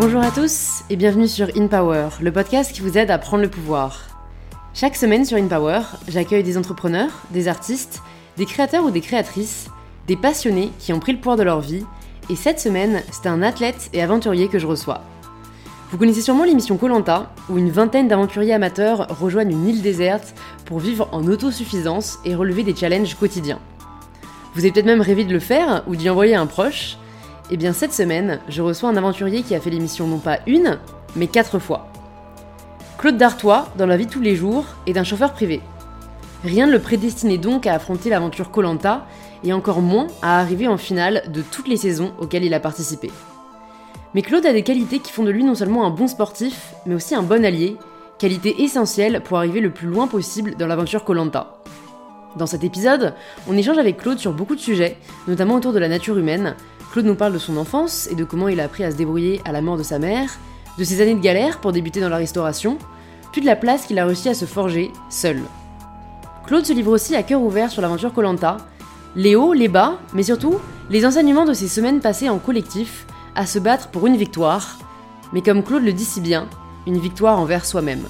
Bonjour à tous et bienvenue sur In Power, le podcast qui vous aide à prendre le pouvoir. Chaque semaine sur In Power, j'accueille des entrepreneurs, des artistes, des créateurs ou des créatrices, des passionnés qui ont pris le pouvoir de leur vie, et cette semaine, c'est un athlète et aventurier que je reçois. Vous connaissez sûrement l'émission Colanta, où une vingtaine d'aventuriers amateurs rejoignent une île déserte pour vivre en autosuffisance et relever des challenges quotidiens. Vous avez peut-être même rêvé de le faire ou d'y envoyer un proche. Eh bien cette semaine, je reçois un aventurier qui a fait l'émission non pas une, mais quatre fois. Claude Dartois, dans la vie de tous les jours, est un chauffeur privé. Rien ne le prédestinait donc à affronter l'aventure Colanta, et encore moins à arriver en finale de toutes les saisons auxquelles il a participé. Mais Claude a des qualités qui font de lui non seulement un bon sportif, mais aussi un bon allié, qualité essentielle pour arriver le plus loin possible dans l'aventure Colanta. Dans cet épisode, on échange avec Claude sur beaucoup de sujets, notamment autour de la nature humaine. Claude nous parle de son enfance et de comment il a appris à se débrouiller à la mort de sa mère, de ses années de galère pour débuter dans la restauration, puis de la place qu'il a réussi à se forger seul. Claude se livre aussi à cœur ouvert sur l'aventure Colanta, les hauts, les bas, mais surtout les enseignements de ces semaines passées en collectif à se battre pour une victoire, mais comme Claude le dit si bien, une victoire envers soi-même.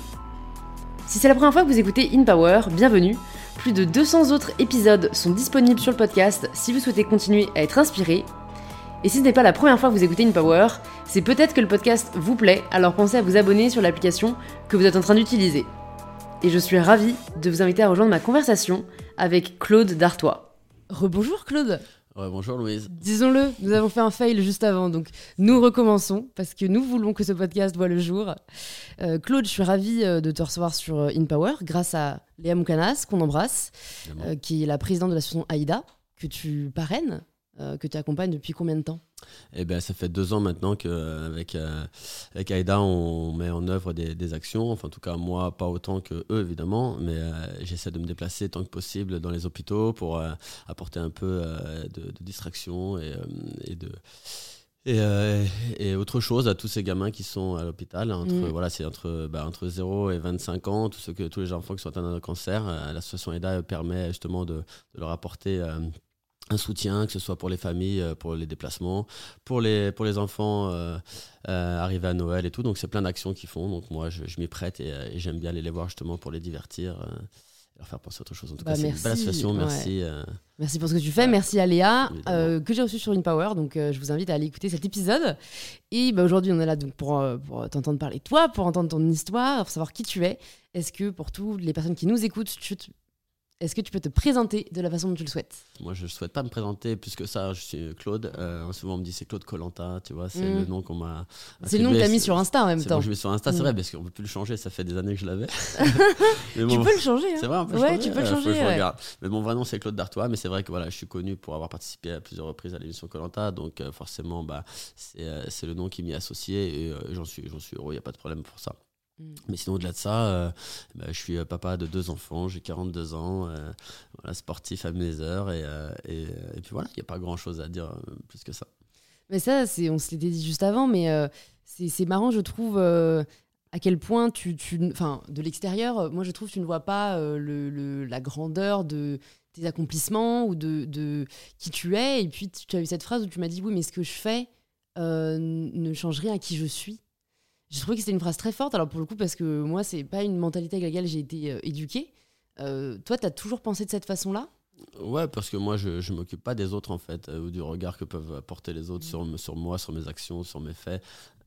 Si c'est la première fois que vous écoutez In Power, bienvenue. Plus de 200 autres épisodes sont disponibles sur le podcast si vous souhaitez continuer à être inspiré. Et si ce n'est pas la première fois que vous écoutez In Power, c'est peut-être que le podcast vous plaît, alors pensez à vous abonner sur l'application que vous êtes en train d'utiliser. Et je suis ravie de vous inviter à rejoindre ma conversation avec Claude Dartois. Rebonjour Claude bonjour Louise. Disons-le, nous avons fait un fail juste avant, donc nous recommençons parce que nous voulons que ce podcast voit le jour. Euh, Claude, je suis ravie euh, de te recevoir sur euh, In Power grâce à Léa Moukanas, qu'on embrasse, qui est la présidente de l'association AIDA, que tu parraines, que tu accompagnes depuis combien de temps? Eh ben, ça fait deux ans maintenant qu'avec euh, avec AIDA, on met en œuvre des, actions. Enfin, en tout cas, moi, pas autant que eux, évidemment, mais euh, j'essaie de me déplacer tant que possible dans les hôpitaux pour euh, apporter un peu de, distraction et, et de. Et, autre chose à tous ces gamins qui sont à l'hôpital, entre, mm. voilà, c'est entre, bah, entre 0 et 25 ans, tous, ceux que, tous les enfants qui sont atteints d'un cancer, l'association AIDA permet justement de, de leur apporter un soutien, que ce soit pour les familles, euh, pour les déplacements, pour les, pour les enfants euh, euh, arrivés à Noël et tout. Donc c'est plein d'actions qu'ils font. Donc moi je, m'y prête et, j'aime bien aller les voir justement pour les divertir. et leur faire penser à autre chose. En tout bah, cas, c'est une belle association. Merci. Merci pour ce que tu fais. Merci à Léa, que j'ai reçu sur InPower. Donc, je vous invite à aller écouter cet épisode. Et bah, aujourd'hui, on est là donc, pour, pour t'entendre parler de toi, pour entendre ton histoire, pour savoir qui tu es. Est-ce que pour toutes les personnes qui nous écoutent, tu, est-ce que tu peux te présenter de la façon dont tu le souhaites? Moi, je ne souhaite pas me présenter plus que ça. Je suis Claude. Euh, souvent, on me dit c'est Claude Colanta, tu vois, c'est le mm. nom qu'on m'a. C'est le nom que tu as mis sur Insta en même temps. Bon, je mets sur Insta, c'est mm. vrai, parce qu'on ne peut plus le changer. Ça fait des années que je l'avais. tu peux le changer. Hein. C'est vrai, on peut ouais, tu peux le changer. Mais mon vrai nom, c'est Claude Dartois. Mais c'est vrai que voilà, je suis connu pour avoir participé à plusieurs reprises à l'émission Colanta. Donc, euh, forcément, bah, euh, c'est le nom qui m'y est associé. Et j'en suis, suis heureux, il n'y a pas de problème pour ça. Mm. Mais sinon, au-delà de ça, euh, bah, je suis euh, papa de deux enfants, j'ai 42 ans, euh, voilà, sportif à mes heures, et, et, et puis voilà, il n'y a pas grand-chose à dire plus que ça. Mais ça, on se l'était dit juste avant, mais c'est marrant, je trouve, à quel point tu, tu enfin, de l'extérieur, moi je trouve que tu ne vois pas le, la grandeur de tes accomplissements ou de, de, qui tu es. Et puis tu as eu cette phrase où tu m'as dit, oui, mais ce que je fais ne change rien à qui je suis. J'ai trouvé que c'était une phrase très forte. Alors, pour le coup, parce que moi, c'est pas une mentalité avec laquelle j'ai été euh, éduquée. Euh, toi, tu as toujours pensé de cette façon-là? Ouais, parce que moi, je ne m'occupe pas des autres, en fait, euh, ou du regard que peuvent porter les autres sur, sur moi, sur mes actions, sur mes faits.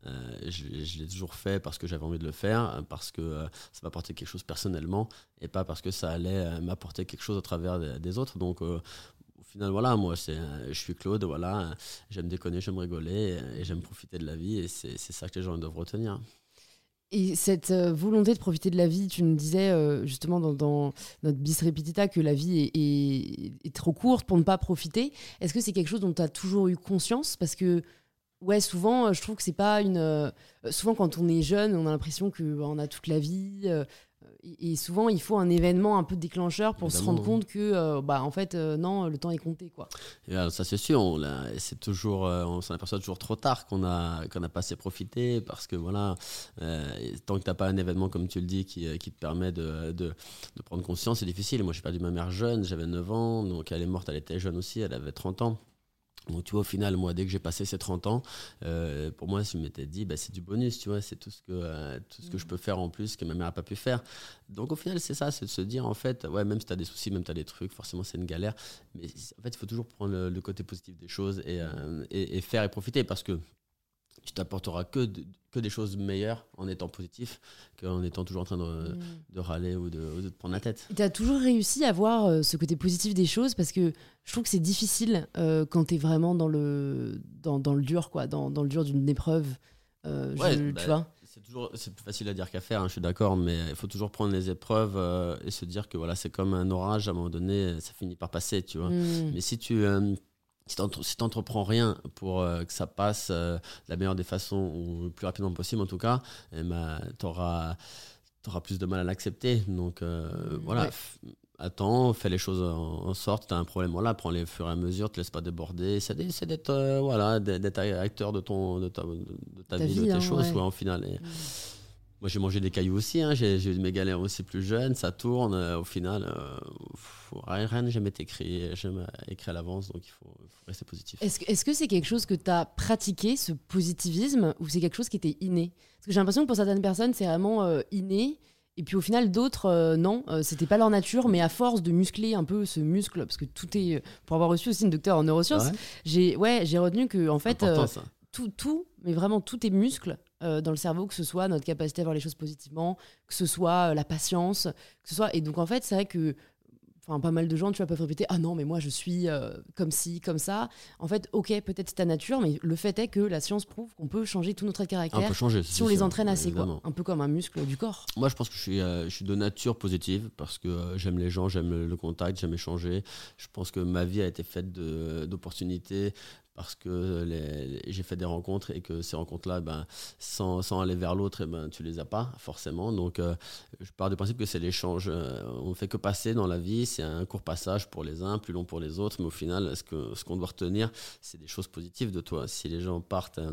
je, l'ai toujours fait parce que j'avais envie de le faire, parce que ça m'apportait quelque chose personnellement, et pas parce que ça allait m'apporter quelque chose au travers des, autres. Donc, final, voilà, moi, c'est, je suis Claude, voilà, j'aime déconner, j'aime rigoler et j'aime profiter de la vie et c'est, ça que les gens doivent retenir. Et cette euh, volonté de profiter de la vie, tu nous disais euh, justement dans, notre bis repetita que la vie est, trop courte pour ne pas profiter. Est-ce que c'est quelque chose dont tu as toujours eu conscience? Parce que, ouais, souvent, je trouve que c'est pas une. Euh, souvent, quand on est jeune, on a l'impression qu'on bah, a toute la vie, et souvent, il faut un événement un peu déclencheur pour se rendre compte que, euh, bah, en fait, euh, non, le temps est compté, quoi. ça, c'est sûr. C'est toujours, euh, on s'en aperçoit toujours trop tard qu'on a, qu'on a pas assez profité parce que, voilà, tant que tu n'as pas un événement, comme tu le dis, qui, qui te permet de, de, de, prendre conscience, c'est difficile. Moi, j'ai perdu ma mère jeune, j'avais 9 ans, donc elle est morte, elle était jeune aussi, elle avait 30 ans. Donc, tu vois, au final, moi, dès que j'ai passé ces 30 ans, euh, pour moi, je m'étais dit, bah, c'est du bonus, tu vois, c'est tout ce que, euh, tout ce que je peux faire en plus que ma mère n'a pas pu faire. Donc, au final, c'est ça, c'est de se dire, en fait, ouais, même si tu as des soucis, même si tu as des trucs, forcément, c'est une galère. Mais en fait, il faut toujours prendre le, côté positif des choses et, euh, et, et, faire et profiter parce que tu t'apporteras que, que des choses meilleures en étant positif qu'en étant toujours en train de, mm. de râler ou de, de, te prendre la tête. Tu as toujours réussi à voir euh, ce côté positif des choses parce que je trouve que c'est difficile euh, quand tu es vraiment dans le, dans, dans, le dur, quoi, dans, dans le dur d'une épreuve. Euh, ouais, je, bah, tu vois c'est toujours c'est plus facile à dire qu'à faire hein, je suis d'accord mais il faut toujours prendre les épreuves et se dire que voilà c'est comme un orage à un moment donné ça finit par passer tu vois mm. mais si tu si tu n'entreprends rien pour euh, que ça passe euh, de la meilleure des façons ou le plus rapidement possible en tout cas, eh ben, tu auras, plus de mal à l'accepter. Donc euh, voilà, attends, fais les choses en, sorte, tu as un problème, voilà, prends les fur et à mesure, te laisse pas déborder. C'est d'être voilà, acteur de, ton, de, ta, vie, de tes hein, choses, ouais. en final. Mm. Moi, j'ai mangé des cailloux aussi. Hein. J'ai eu mes galères aussi plus jeunes. Ça tourne. Euh, au final, euh, rien n'a jamais été écrit, jamais écrit à l'avance. Donc, il faut, rester positif. Est-ce que c'est quelque chose que tu as pratiqué, ce positivisme, ou c'est quelque chose qui était inné? Parce que j'ai l'impression que pour certaines personnes, c'est vraiment euh, inné. Et puis au final, d'autres, non, c'était pas leur nature, mais à force de muscler un peu ce muscle, parce que tout est. Pour avoir reçu aussi une docteur en neurosciences, ah j'ai ouais, retenu que, en fait, tout, tout, mais vraiment tout est muscle euh, dans le cerveau, que ce soit notre capacité à voir les choses positivement, que ce soit euh, la patience, que ce soit. Et donc en fait, c'est vrai que enfin pas mal de gens tu vois peuvent répéter ah non mais moi je suis euh, comme ci comme ça en fait ok peut-être c'est ta nature mais le fait est que la science prouve qu'on peut changer tout notre de caractère changer, si on les entraîne assez quoi. un peu comme un muscle du corps. Moi je pense que je suis je suis de nature positive parce que j'aime les gens j'aime le, contact j'aime échanger. Je pense que ma vie a été faite d'opportunités parce que j'ai fait des rencontres et que ces rencontres-là, ben, sans, sans, aller vers l'autre, eh ben, tu les as pas forcément. Donc, euh, je pars du principe que c'est l'échange. Euh, on ne fait que passer dans la vie, c'est un court passage pour les uns, plus long pour les autres, mais au final, ce qu'on ce qu'on doit retenir, c'est des choses positives de toi. Si les gens partent... Euh,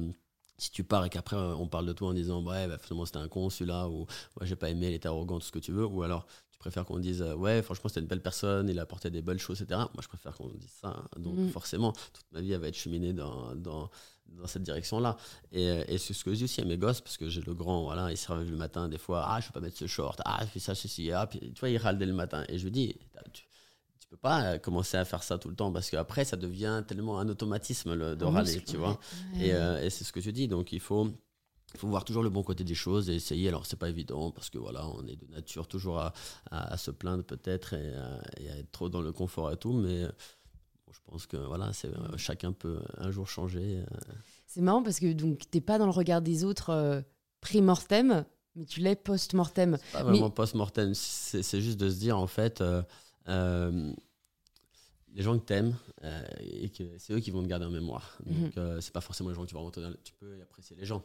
si tu pars et qu'après on parle de toi en disant ouais bah, finalement c'était un con celui-là ou ouais, j'ai pas aimé il était arrogant tout ce que tu veux ou alors préfère qu'on dise euh, ouais franchement c'était une belle personne il a apporté des belles choses etc moi je préfère qu'on dise ça hein. donc mm. forcément toute ma vie elle va être cheminée dans, dans, dans cette direction là et, euh, et c'est ce que je dis aussi à mes gosses parce que j'ai le grand voilà il se réveille le matin des fois ah je peux pas mettre ce short ah je fais ça ceci ah puis tu vois il râle dès le matin. Et je lui dis tu, tu peux pas euh, commencer à faire ça tout le temps parce qu'après ça devient tellement un automatisme de râler tu vois. et, et c'est ce que je dis donc il faut il faut voir toujours le bon côté des choses et essayer. Alors, c'est pas évident parce que voilà, on est de nature toujours à, à, se plaindre peut-être et, à être trop dans le confort et tout, mais je pense que voilà, c'est, euh, chacun peut un jour changer. Euh. C'est marrant parce que donc t'es pas dans le regard des autres euh, pré-mortem, mais tu l'es post-mortem. pas vraiment post-mortem, c'est, juste de se dire en fait. les gens que t'aimes et que c'est eux qui vont te garder en mémoire. Mhm. Donc c'est pas forcément les gens que tu vas rencontrer. Tu peux apprécier les gens,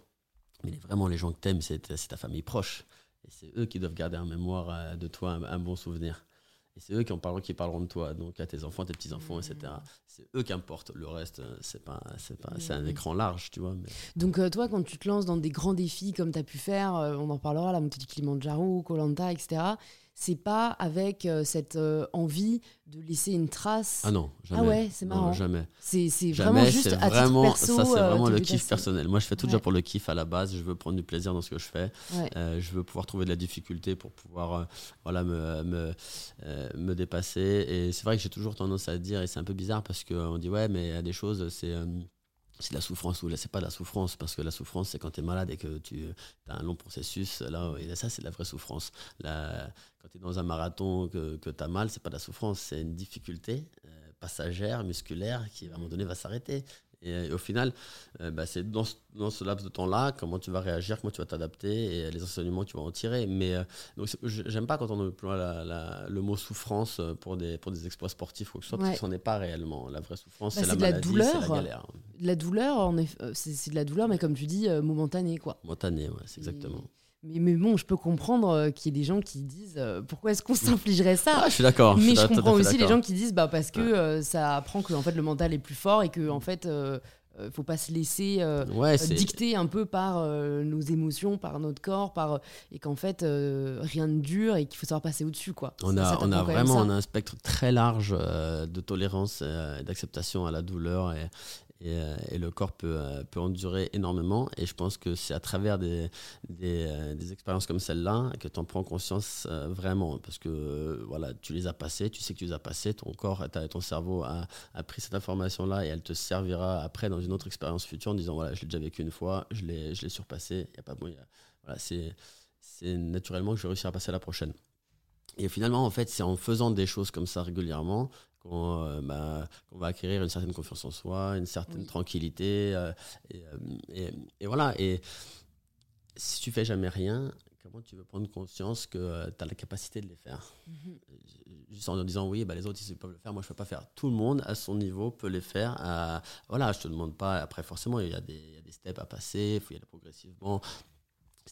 mais vraiment, les gens que t'aimes, c'est ta famille proche. Et c'est eux qui doivent garder en mémoire euh, de toi un, bon souvenir. Et c'est eux qui, en parleront, qui parleront de toi, donc à tes enfants, tes petits-enfants, etc. Mmh. C'est eux qui importent. Le reste, euh, c'est pas, c'est pas, c'est un mmh. écran large, tu vois. Donc euh, toi, quand tu te lances dans des grands défis comme tu as pu faire, on en parlera, la montée du Kilimanjaro, Colanta, etc c'est pas avec euh, cette euh, envie de laisser une trace. Ah non, jamais. Ah ouais, c'est marrant. jamais. C'est vraiment juste à titre perso. Ça, c'est euh, vraiment le kiff personnel. Moi, je fais tout déjà pour le kiff à la base. Je veux prendre du plaisir dans ce que je fais. je veux pouvoir trouver de la difficulté pour pouvoir voilà, me, me, me dépasser. Et c'est vrai que j'ai toujours tendance à dire, et c'est un peu bizarre parce qu'on dit, ouais, mais il y a des choses, c'est c'est la souffrance ou là c'est pas de la souffrance parce que la souffrance c'est quand tu es malade et que tu as un long processus là et ça c'est de la vraie souffrance. Quand tu es dans un marathon que, que tu as mal c'est pas de la souffrance c'est une difficulté euh, passagère musculaire qui à un moment donné va s'arrêter et, au final, euh, bah, c'est dans, dans, ce laps de temps-là, comment tu vas réagir, comment tu vas t'adapter et les enseignements que tu vas en tirer. Mais euh, donc, j'aime pas quand on emploie la, le mot souffrance euh, pour des, pour des exploits sportifs ou quoi que ce soit, parce que ce n'est pas réellement. La vraie souffrance, bah, c'est la maladie, c'est la galère. De la douleur, c'est de la douleur, mais comme tu dis, momentanée. Quoi. Momentanée, ouais, c'est exactement. Mais, mais, bon, je peux comprendre euh, qu'il y ait des gens qui disent euh, pourquoi est-ce qu'on s'infligerait ça ah, Je suis d'accord. Mais je, comprends aussi les gens qui disent bah, parce que euh, ça apprend que en fait, le mental est plus fort et que en fait, ne faut pas se laisser dicter un peu par nos émotions, par notre corps, par et qu'en fait rien ne dure et qu'il faut savoir passer au-dessus quoi. On a, on a vraiment un spectre très large de tolérance et d'acceptation à la douleur et, euh, et, le corps peut, euh, peut, endurer énormément. Et je pense que c'est à travers des, des, euh, expériences comme celle-là que tu en prends conscience vraiment. Parce que voilà, tu les as passées, tu sais que tu les as passées, ton corps, ton cerveau a, a pris cette information-là et elle te servira après dans une autre expérience future en disant voilà, je l'ai déjà vécu une fois, je l'ai surpassé. Y a pas, bon, voilà, c'est naturellement que je vais réussir à passer à la prochaine. Et finalement, en fait, c'est en faisant des choses comme ça régulièrement euh, bah, qu'on va acquérir une certaine confiance en soi, une certaine tranquillité. Euh, euh, et, voilà. Et si tu fais jamais rien, comment tu veux prendre conscience que tu as la capacité de les faire? Mhm. Juste en disant oui, bah, les autres ils peuvent le faire, moi je ne peux pas faire. Tout le monde à son niveau peut les faire. voilà, je te demande pas. Après, forcément, il y, a des, des steps à passer, il faut y aller progressivement.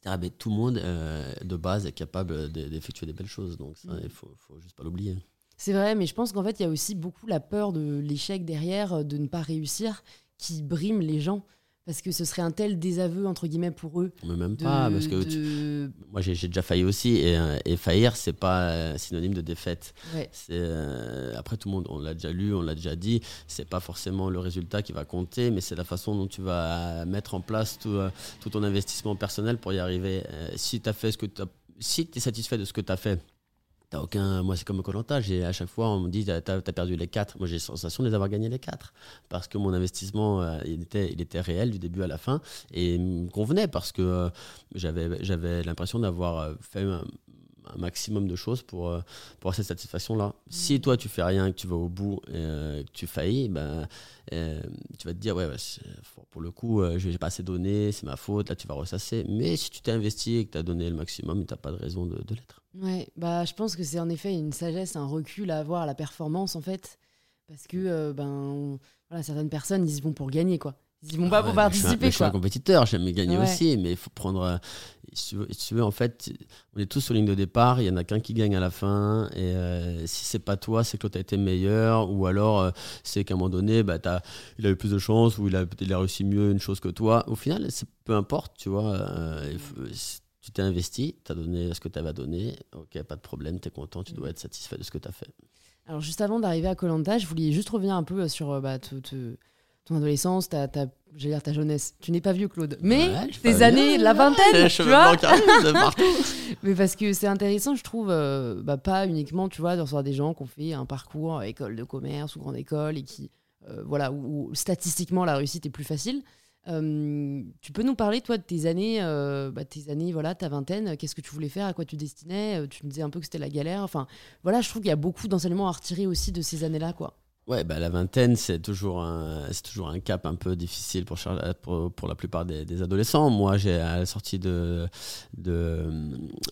Mais tout le monde de base est capable d'effectuer des belles choses. Donc ça, il ne faut, faut juste pas l'oublier. C'est vrai, mais je pense qu'en fait, il y a aussi beaucoup la peur de l'échec derrière, euh, de ne pas réussir, qui brime les gens. Parce que ce serait un tel désaveu, entre guillemets, pour eux. Mais même pas, parce que moi j'ai déjà failli aussi, et, euh, et faillir, c'est pas euh, synonyme de défaite. C'est après, tout le monde, on l'a déjà lu, on l'a déjà dit, c'est pas forcément le résultat qui va compter, mais c'est la façon dont tu vas mettre en place tout, tout ton investissement personnel pour y arriver. si tu as fait ce que si tu es satisfait de ce que tu as fait, aucun. Moi, c'est comme Colanta. À chaque fois, on me dit T'as as perdu les quatre. Moi, j'ai la sensation de les avoir gagnés les quatre. Parce que mon investissement, euh, il, était, il était réel du début à la fin. Et me convenait parce que euh, j'avais l'impression d'avoir euh, fait un, maximum de choses pour, pour cette satisfaction-là. Si toi, tu fais rien, que tu vas au bout et que tu faillis, ben, tu vas te dire Ouais, pour le coup, je n'ai pas assez donné, c'est ma faute, là, tu vas ressasser. Mais si tu t'es investi et que tu as donné le maximum, tu n'as pas de raison de l'être. Ouais, bah, je pense que c'est en effet une sagesse, un recul à avoir à la performance, en fait. Parce que euh, ben, voilà, certaines personnes, ils y vont pour gagner, quoi. Ils y vont pas ah pour participer. Je suis, un, compétiteur, j'aime gagner aussi, mais il faut prendre. Euh, si, tu veux, en fait, on est tous sur ligne de départ, il y en a qu'un qui gagne à la fin, et euh, si c'est pas toi, c'est que l'autre a été meilleur, ou alors c'est qu'à un moment donné, bah, as, il a eu plus de chance, ou il a, il a réussi mieux une chose que toi. Au final, peu importe, tu vois. Il faut, tu t'es investi, tu as donné ce que tu avais à donner, ok, pas de problème, tu es content, tu dois être satisfait de ce que tu as fait. Alors, juste avant d'arriver à Colanta, je voulais juste revenir un peu euh, sur euh, bah, ton adolescence, ta, ta, dire ta jeunesse. Tu n'es pas vieux, Claude, mais tes années, la vingtaine, tu vois. mais parce que c'est intéressant, je trouve, euh, bah, pas uniquement, tu vois, de recevoir des gens qui ont fait un parcours à école de commerce ou grande école et qui, voilà, où, statistiquement la réussite est plus facile. Euh, tu peux nous parler, toi, de tes années, euh, bah, tes années, voilà, ta vingtaine, qu'est-ce que tu voulais faire, à quoi tu destinais euh, Tu me disais un peu que c'était la galère. Enfin, voilà, je trouve qu'il y a beaucoup d'enseignements à retirer aussi de ces années-là, quoi. Ouais, bah, la vingtaine, c'est toujours, un, toujours un cap un peu difficile pour, pour, pour la plupart des, adolescents. Moi, j'ai, à la sortie de, de,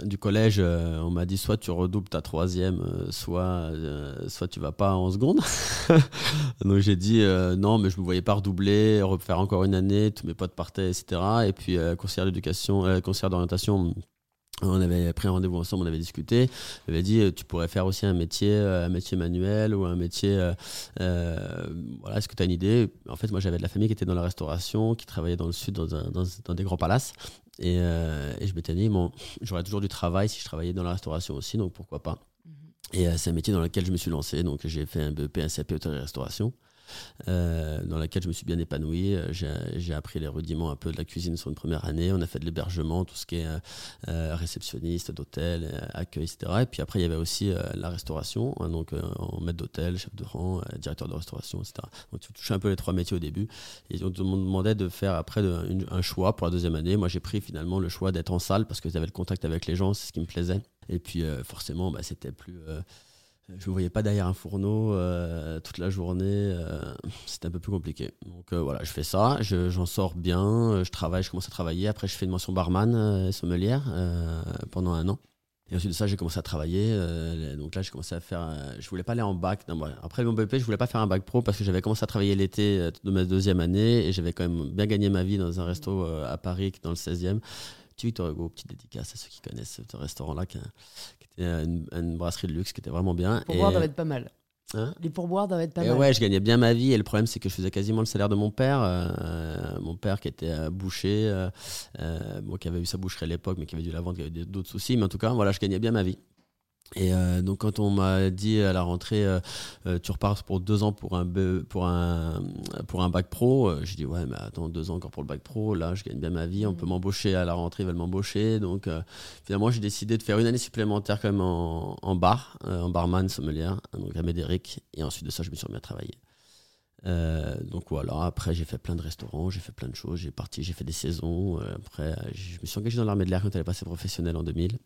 du collège, euh, on m'a dit soit tu redoubles ta troisième, euh, soit, euh, soit tu vas pas en seconde. Donc j'ai dit non, mais je me voyais pas redoubler, refaire encore une année, tous mes potes partaient, etc. Et puis, conseiller d'éducation, conseiller d'orientation, on avait pris un rendez-vous ensemble, on avait discuté. Il avait dit euh, tu pourrais faire aussi un métier, euh, un métier manuel ou un métier. Euh, voilà, est-ce que tu as une idée? En fait, moi j'avais de la famille qui était dans la restauration, qui travaillait dans le sud, dans, dans, des grands palaces. Et, et je m'étais dit bon, j'aurais toujours du travail si je travaillais dans la restauration aussi, donc pourquoi pas? Mhm. Et c'est un métier dans lequel je me suis lancé, donc j'ai fait un BEP, un CAP hôtellerie-restauration. Euh, dans laquelle je me suis bien épanoui. Euh, j'ai appris les rudiments un peu de la cuisine sur une première année. On a fait de l'hébergement, tout ce qui est euh, réceptionniste d'hôtel, accueil, etc. Et puis après, il y avait aussi la restauration, hein, donc en maître d'hôtel, chef de rang, directeur de restauration, etc. Donc tu touchais un peu les trois métiers au début. Et on me demandait de faire après un choix pour la deuxième année. Moi, j'ai pris finalement le choix d'être en salle parce que j'avais le contact avec les gens, c'est ce qui me plaisait. Et puis forcément, bah, c'était plus je ne voyais pas derrière un fourneau euh, toute la journée. Euh, c'était un peu plus compliqué. Donc euh, voilà, je fais ça, j'en sors bien, je travaille, je commence à travailler. Après, je fais une mention barman et sommelière pendant un an. Et ensuite de ça, j'ai commencé à travailler. donc là, j'ai commencé à faire. je voulais pas aller en bac. après mon BEP, je voulais pas faire un bac pro parce que j'avais commencé à travailler l'été de ma deuxième année et j'avais quand même bien gagné ma vie dans un resto à Paris, dans le 16e. Victor Hugo, petite dédicace à ceux qui connaissent ce restaurant-là, était une, brasserie de luxe qui était vraiment bien. Pour et, voir, ça va être pas mal. Hein? Les pourboires doivent être pas mal. Ouais, je gagnais bien ma vie et le problème c'est que je faisais quasiment le salaire de mon père. Euh, mon père qui était euh, boucher, euh, bon, qui avait eu sa boucherie à l'époque, mais qui avait dû la vendre, qui avait d'autres soucis. Mais en tout cas, voilà, je gagnais bien ma vie. Et euh, donc quand on m'a dit à la rentrée, euh, euh, tu repars pour deux ans pour un pour un pour un bac pro, j'ai dit ouais mais attends deux ans encore pour le bac pro, là je gagne bien ma vie, on peut mm. m'embaucher à la rentrée, ils veulent m'embaucher, donc finalement j'ai décidé de faire une année supplémentaire quand même en, en bar, en barman sommelière, donc à Médéric, et ensuite de ça je me suis remis à travailler. donc voilà, après j'ai fait plein de restaurants, j'ai fait plein de choses, j'ai parti, j'ai fait des saisons. après, je me suis engagé dans l'armée de l'air quand elle est passée professionnelle en 2000.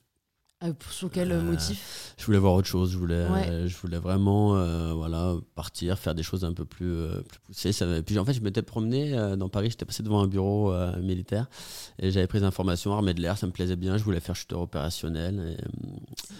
Euh, sur quel euh, motif? Je voulais voir autre chose. Je voulais, je voulais vraiment euh, voilà, partir, faire des choses un peu plus, plus poussées. Ça, puis en fait, je m'étais promené dans Paris. J'étais passé devant un bureau militaire et j'avais pris des informations armée de l'air. Ça me plaisait bien. Je voulais faire chuteur opérationnel.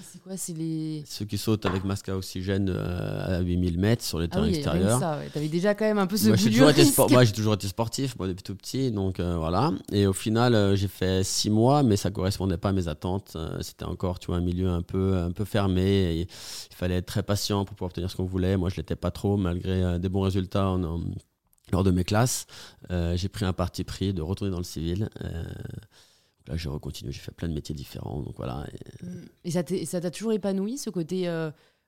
C'est quoi C'est les. Ceux qui sautent avec masque à oxygène à 8000 mètres sur les ah terrains extérieurs. Ça, ouais. T'avais déjà quand même un peu ce moi, j'ai toujours, été moi, j'ai toujours été sportif moi, depuis tout petit. Donc voilà. Et au final, j'ai fait six mois, mais ça correspondait pas à mes attentes. C'était encore un milieu un peu, fermé. il fallait être très patient pour pouvoir obtenir ce qu'on voulait. Moi, je l'étais pas trop, malgré euh, des bons résultats lors de mes classes. Euh, j'ai pris un parti pris de retourner dans le civil. Euh, là, j'ai recontinué, j'ai fait plein de métiers différents. Et, et ça t'a toujours épanoui, ce côté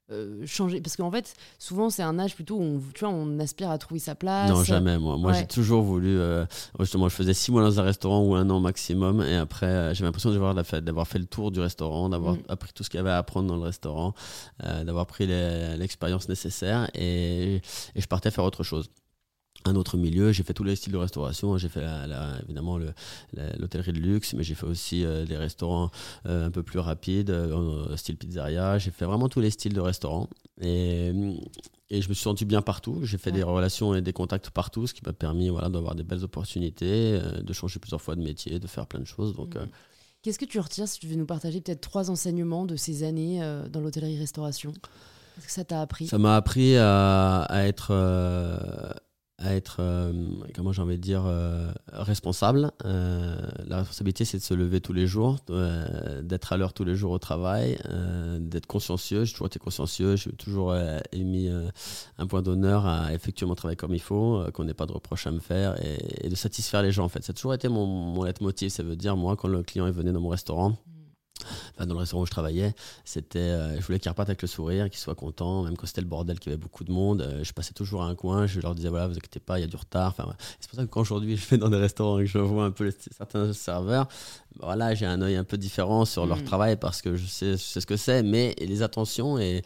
euh, changer. Parce qu'en fait souvent c'est un âge plutôt où on, tu vois, on aspire à trouver sa place. Non jamais moi. Moi j'ai toujours voulu euh, justement je faisais six mois dans un restaurant ou un an maximum et après euh, j'ai l'impression d'avoir d'avoir fait le tour du restaurant d'avoir mm. appris tout ce qu'il y avait à apprendre dans le restaurant d'avoir pris l'expérience nécessaire et, et je partais faire autre chose un autre milieu. J'ai fait tous les styles de restauration. J'ai fait évidemment l'hôtellerie de luxe, mais j'ai fait aussi euh, des restaurants euh, un peu plus rapides, euh, style pizzeria. J'ai fait vraiment tous les styles de restaurants. Et, et je me suis senti bien partout. J'ai fait des relations et des contacts partout, ce qui m'a permis voilà, d'avoir des belles opportunités, de changer plusieurs fois de métier, de faire plein de choses. Donc, mmh. Qu'est-ce que tu retires si tu veux nous partager peut-être trois enseignements de ces années dans l'hôtellerie-restauration Qu'est-ce que ça t'a appris? Ça m'a appris à, à être à être, euh, comment j'ai envie de dire, euh, responsable. Euh, la responsabilité, c'est de se lever tous les jours, d'être à l'heure tous les jours au travail, d'être consciencieux. J'ai toujours été consciencieux, j'ai toujours émis un point d'honneur à effectuer mon travail comme il faut, qu'on n'ait pas de reproches à me faire et, de satisfaire les gens. En fait, ça a toujours été mon, mon leitmotiv. Ça veut dire, moi, quand le client est venu dans mon restaurant, dans le restaurant où je travaillais, c'était, euh, je voulais qu'ils repartent avec le sourire, qu'ils soient contents, même quand c'était le bordel, qu'il y avait beaucoup de monde. Euh, je passais toujours à un coin, je leur disais voilà, vous inquiétez pas, il y a du retard. Enfin, c'est pour ça que quand aujourd'hui je vais dans des restaurants et que je vois un peu certains serveurs, voilà, j'ai un œil un peu différent sur leur mm. travail parce que je sais, je sais ce que c'est, mais les attentions et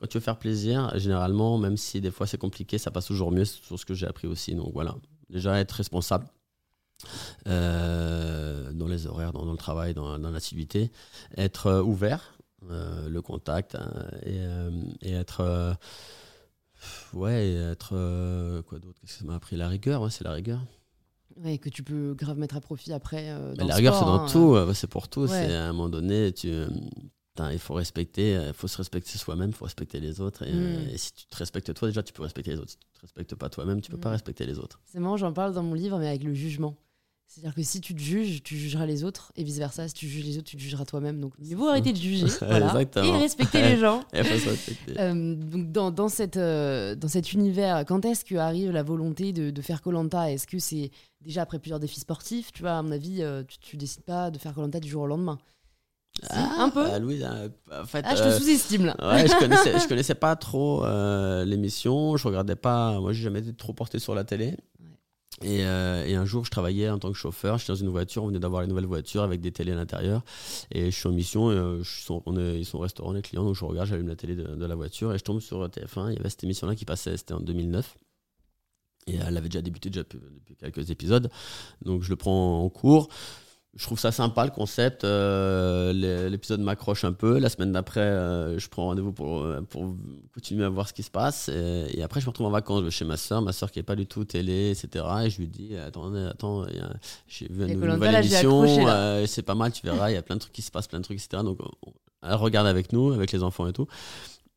quand tu veux faire plaisir, généralement, même si des fois c'est compliqué, ça passe toujours mieux. C'est toujours ce que j'ai appris aussi. Donc voilà, déjà être responsable euh, dans les horaires, dans, le travail, dans, l'assiduité, être euh, ouvert, euh, le contact hein, et, être ouais, être quoi d'autre? Qu'est-ce que ça m'a appris? La rigueur, c'est la rigueur. Ouais, que tu peux grave mettre à profit après. la rigueur, c'est dans hein. tout, c'est pour tout. C'est à un moment donné, tu, il faut respecter, il faut se respecter soi-même, il faut respecter les autres. Hmm. Et, si tu te respectes toi, déjà, tu peux respecter les autres. Si tu te respectes pas toi-même, tu peux pas hmm. respecter les autres. C'est marrant, j'en parle dans mon livre, mais avec le jugement. C'est-à-dire que si tu te juges, tu jugeras les autres, et vice-versa, si tu juges les autres, tu te jugeras toi-même. Donc, il faut arrêter de juger voilà, et respecter les gens. euh, donc dans, dans, cette, euh, dans cet univers, quand est-ce qu'arrive la volonté de, de faire Colanta? Est-ce que c'est déjà après plusieurs défis sportifs? Tu vois, à mon avis, euh, tu, ne décides pas de faire Colanta du jour au lendemain. Ah, un peu ah, Louise, hein, en fait, ah, je te euh, sous-estime là. Ouais, je connaissais, je connaissais pas trop l'émission, je regardais pas, moi j'ai jamais été trop porté sur la télé. Euh, et, un jour, je travaillais en tant que chauffeur. J'étais dans une voiture. On venait d'avoir une nouvelle voiture avec des télés à l'intérieur. Et je suis en mission. Et, euh, je suis, on est, ils sont au restaurant, les clients. Donc je regarde, j'allume la télé de, la voiture et je tombe sur TF1. Il y avait cette émission-là qui passait. C'était en 2009. Et elle avait déjà débuté déjà depuis quelques épisodes. Donc je le prends en cours je trouve ça sympa le concept. Euh, l'épisode m'accroche un peu. La semaine d'après, euh, je prends rendez-vous pour, euh, pour continuer à voir ce qui se passe. Et, après, je me retrouve en vacances je vais chez ma soeur, ma soeur qui n'est pas du tout télé, etc. Et je lui dis Attendez, attends, j'ai vu une nouvelle émission, c'est pas mal, tu verras, il y a plein de trucs qui se passent, plein de trucs, etc. Donc, elle regarde avec nous, avec les enfants et tout.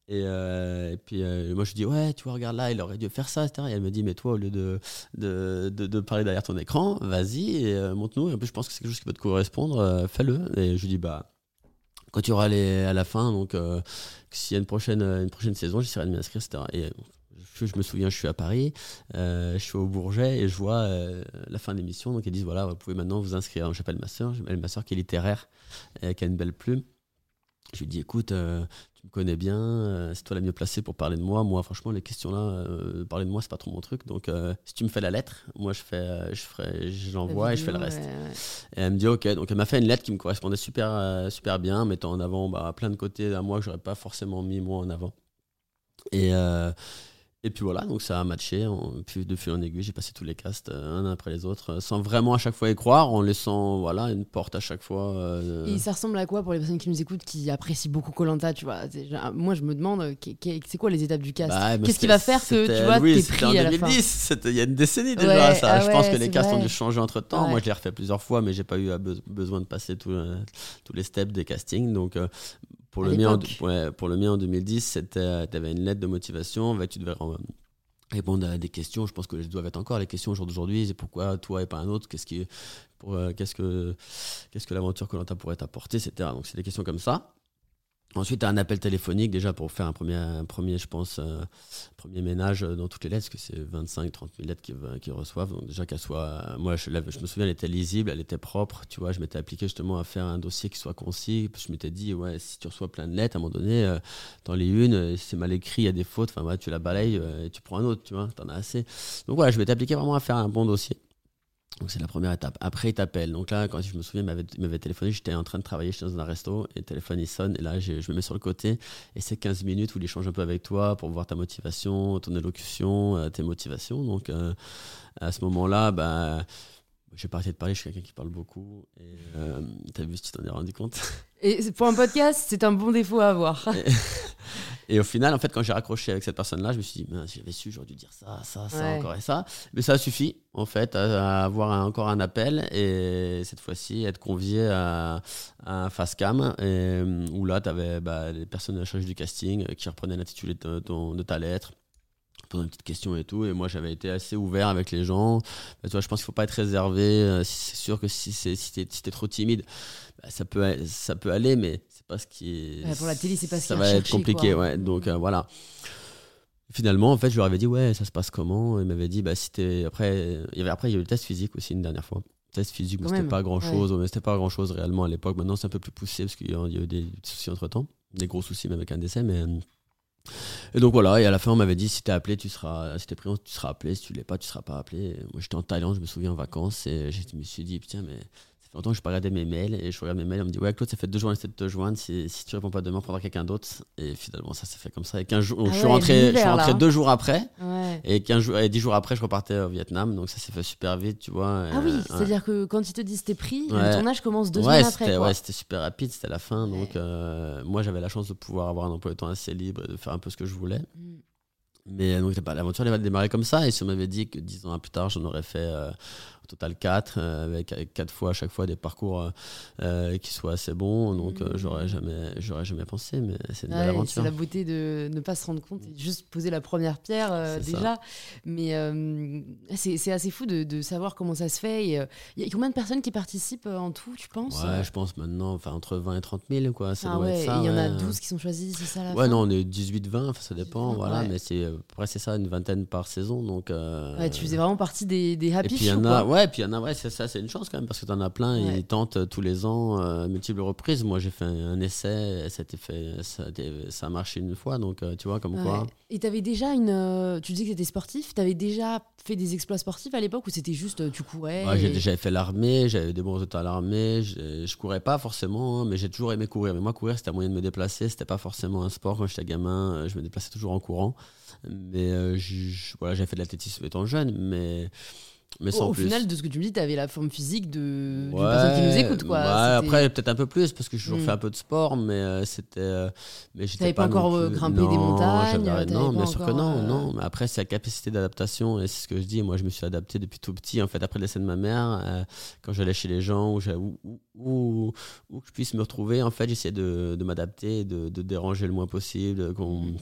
Et, euh, et puis euh, moi je dis ouais tu vois regarde là il aurait dû faire ça etc. et elle me dit mais toi au lieu de, de, de, parler derrière ton écran vas-y et euh, montre-nous et en plus je pense que c'est quelque chose qui peut te correspondre fais-le et je lui dis bah quand tu auras les, à la fin. Donc, s'il y a une prochaine, une prochaine saison, j'essaierai de m'inscrire, etc. Et je, me souviens, je suis à Paris, je suis au Bourget et je vois la fin d'émission. Donc, ils disent voilà, vous pouvez maintenant vous inscrire. J'appelle ma soeur, j'appelle ma soeur qui est littéraire, qui a une belle plume. Je lui dis écoute, me connais bien, euh, c'est toi la mieux placée pour parler de moi. Moi, franchement, les questions-là, euh, parler de moi, c'est pas trop mon truc. Donc, euh, si tu me fais la lettre, moi, je fais, je ferai, l'envoie et je fais le reste. Et elle me dit, ok. Donc, elle m'a fait une lettre qui me correspondait super, super bien, mettant en avant bah, plein de côtés à moi que j'aurais pas forcément mis moi en avant. Et, et puis voilà, donc ça a matché. puis de fil en aiguille, j'ai passé tous les castes euh, un après les autres, euh, sans vraiment à chaque fois y croire, en laissant voilà une porte à chaque fois. Euh, Et ça ressemble à quoi pour les personnes qui nous écoutent, qui apprécient beaucoup Colanta, tu vois? Moi, je me demande, c'est quoi les étapes du cast? Bah, Qu'est-ce qui va faire que tu vois oui, t'es pris en 2010, Il y a une décennie déjà. ça. Ah je pense que les castes ont dû changer entre temps. Moi, je l'ai refait plusieurs fois, mais j'ai pas eu besoin de passer tous les steps des castings. Donc pour le, mien en, pour le mien en 2010, tu avais une lettre de motivation, bah, tu devais répondre à des questions. Je pense que je doivent être encore les questions au jour d'aujourd'hui. C'est pourquoi toi et pas un autre Qu'est-ce qui, euh, qu'est-ce que, qu'est-ce que l'aventure que l'on pourrait t'apporter, etc. Donc c'est des questions comme ça. Ensuite, un appel téléphonique déjà pour faire un premier, premier je pense, euh, premier ménage dans toutes les lettres, parce que c'est 25, 30 000 lettres qu'ils reçoivent. Donc déjà qu'elle soit, moi je, me souviens, elle était lisible, elle était propre. Tu vois, je m'étais appliqué justement à faire un dossier qui soit concis. Je m'étais dit, ouais, si tu reçois plein de lettres, à un moment donné, euh, les unes, euh, c'est mal écrit, il y a des fautes, enfin ouais, tu la balayes et tu prends un autre, tu vois, t'en as assez. Donc voilà, je m'étais appliqué vraiment à faire un bon dossier. Donc c'est la première étape. Après, il t'appelle. Donc là, quand je me souviens, il m'avait téléphoné, j'étais en train de travailler, j'étais dans un resto, et le téléphone il sonne, et là je, me mets sur le côté, et c'est 15 minutes où il échange un peu avec toi pour voir ta motivation, ton élocution, euh, tes motivations. Donc euh, à ce moment-là, bah, j'ai pas arrêté de parler, je suis quelqu'un qui parle beaucoup, et euh, t'as vu si tu t'en es rendu compte? Et pour un podcast, c'est un bon défaut à avoir. Et au final, en fait, quand j'ai raccroché avec cette personne-là, je me suis dit, j'avais su, j'aurais dû dire ça, ça, ça, encore et ça. Mais ça suffit, en fait, à, avoir encore un appel et cette fois-ci, être convié à, un face cam où là, tu avais bah, les personnes à charge du casting qui reprenaient l'intitulé de, de, ta lettre poser une petite question et tout. Et moi, j'avais été assez ouvert avec les gens. Bah, tu vois, je pense qu'il faut pas être réservé. Euh, c'est sûr que si, si tu es, trop timide, bah, ça, peut, ça peut aller, mais pas ce qui est. pour la télé, c'est pas ce Ça va être compliqué, ouais. Donc euh, voilà. Finalement, en fait, je leur avais dit, ouais, ça se passe comment? Ils m'avaient dit, bah, si t'es. Après, il y avait, après, il y a eu le test physique aussi une dernière fois. test physique, mais c'était pas grand chose. Mais c'était pas grand chose réellement à l'époque. Maintenant, c'est un peu plus poussé parce qu'il y a eu des soucis entre temps. Des gros soucis, même avec un décès. Mais. Et donc voilà, et à la fin, on m'avait dit si t'es appelé, tu seras, si t'es pris, tu seras appelé. Si tu l'es pas, tu seras pas appelé. moi, j'étais en Thaïlande, je me souviens en vacances, et je me suis dit, putain, mais longtemps que je regardé mes mails et je regarde mes mails on me dit ouais Claude ça fait deux jours on essaie de te joindre si, si tu réponds pas demain on prendra quelqu'un d'autre. Et finalement ça s'est fait comme ça. Et 15 jours, ah je suis rentré, je suis rentré deux jours après. Et 15 jours et 10 jours après je repartais au Vietnam. Donc ça s'est fait super vite tu vois ah oui c'est à dire que quand ils te disent t'es pris le tournage commence deux semaines après ouais c'était super rapide c'était la fin. Donc euh, moi j'avais la chance de pouvoir avoir un emploi de temps assez libre et de faire un peu ce que je voulais. Mm. Mais donc, l'aventure elle va démarrer comme ça. Et si on m'avait dit que dix ans plus tard, j'en aurais fait euh, total 4, euh, avec, avec 4 fois à chaque fois des parcours euh, euh, qui soient assez bons. Donc mmh. j'aurais jamais, j'aurais jamais pensé, mais c'est une belle aventure. C'est la beauté de ne pas se rendre compte et juste poser la première pierre déjà. Mais c'est assez fou de, de, savoir comment ça se fait. Il y a combien de personnes qui participent en tout, tu penses Ouais, je pense maintenant, enfin entre 20 et 30 000, quoi. Ça ah ouais, il y en a 12 qui sont choisis, c'est ça la Ouais, non, on est 18-20, ça dépend, voilà. Mais c'est, après, c'est ça, une vingtaine par saison. Donc, ouais, tu faisais vraiment partie des, des happy et puis, Ouais, puis il y en a, ouais, c'est ça, c'est une chance quand même, parce que tu en as plein, ils tentent euh, tous les ans, euh, multiples reprises. Moi, j'ai fait un, essai, ça, fait, ça, ça, a marché une fois, donc euh, tu vois, comme quoi. Et tu avais déjà une. Tu disais que tu étais sportif, tu avais déjà fait des exploits sportifs à l'époque ou c'était juste tu courais ouais, J'avais fait l'armée, j'avais des bons résultats à l'armée, je, courais pas forcément, hein, mais j'ai toujours aimé courir. Mais moi, courir, c'était un moyen de me déplacer, c'était pas forcément un sport. Quand j'étais gamin, je me déplaçais toujours en courant. Mais voilà, j'ai fait de l'athlétisme étant jeune, mais mais au, final, de ce que tu me dis, tu avais la forme physique de, ouais, personne qui nous écoute. Quoi. après, peut-être un peu plus, parce que j'ai toujours mm. fait un peu de sport, mais euh, c'était. Euh, mais j'étais pas, pas encore euh, grimpé des montagnes Non, bien sûr que non, non. Mais après, c'est la capacité d'adaptation, et c'est ce que je dis. Moi, je me suis adapté depuis tout petit. En fait, après le décès de ma mère, quand j'allais chez les gens, où, où, où, où, je puisse me retrouver, en fait, j'essayais de, de m'adapter, de, de, déranger le moins possible, qu'on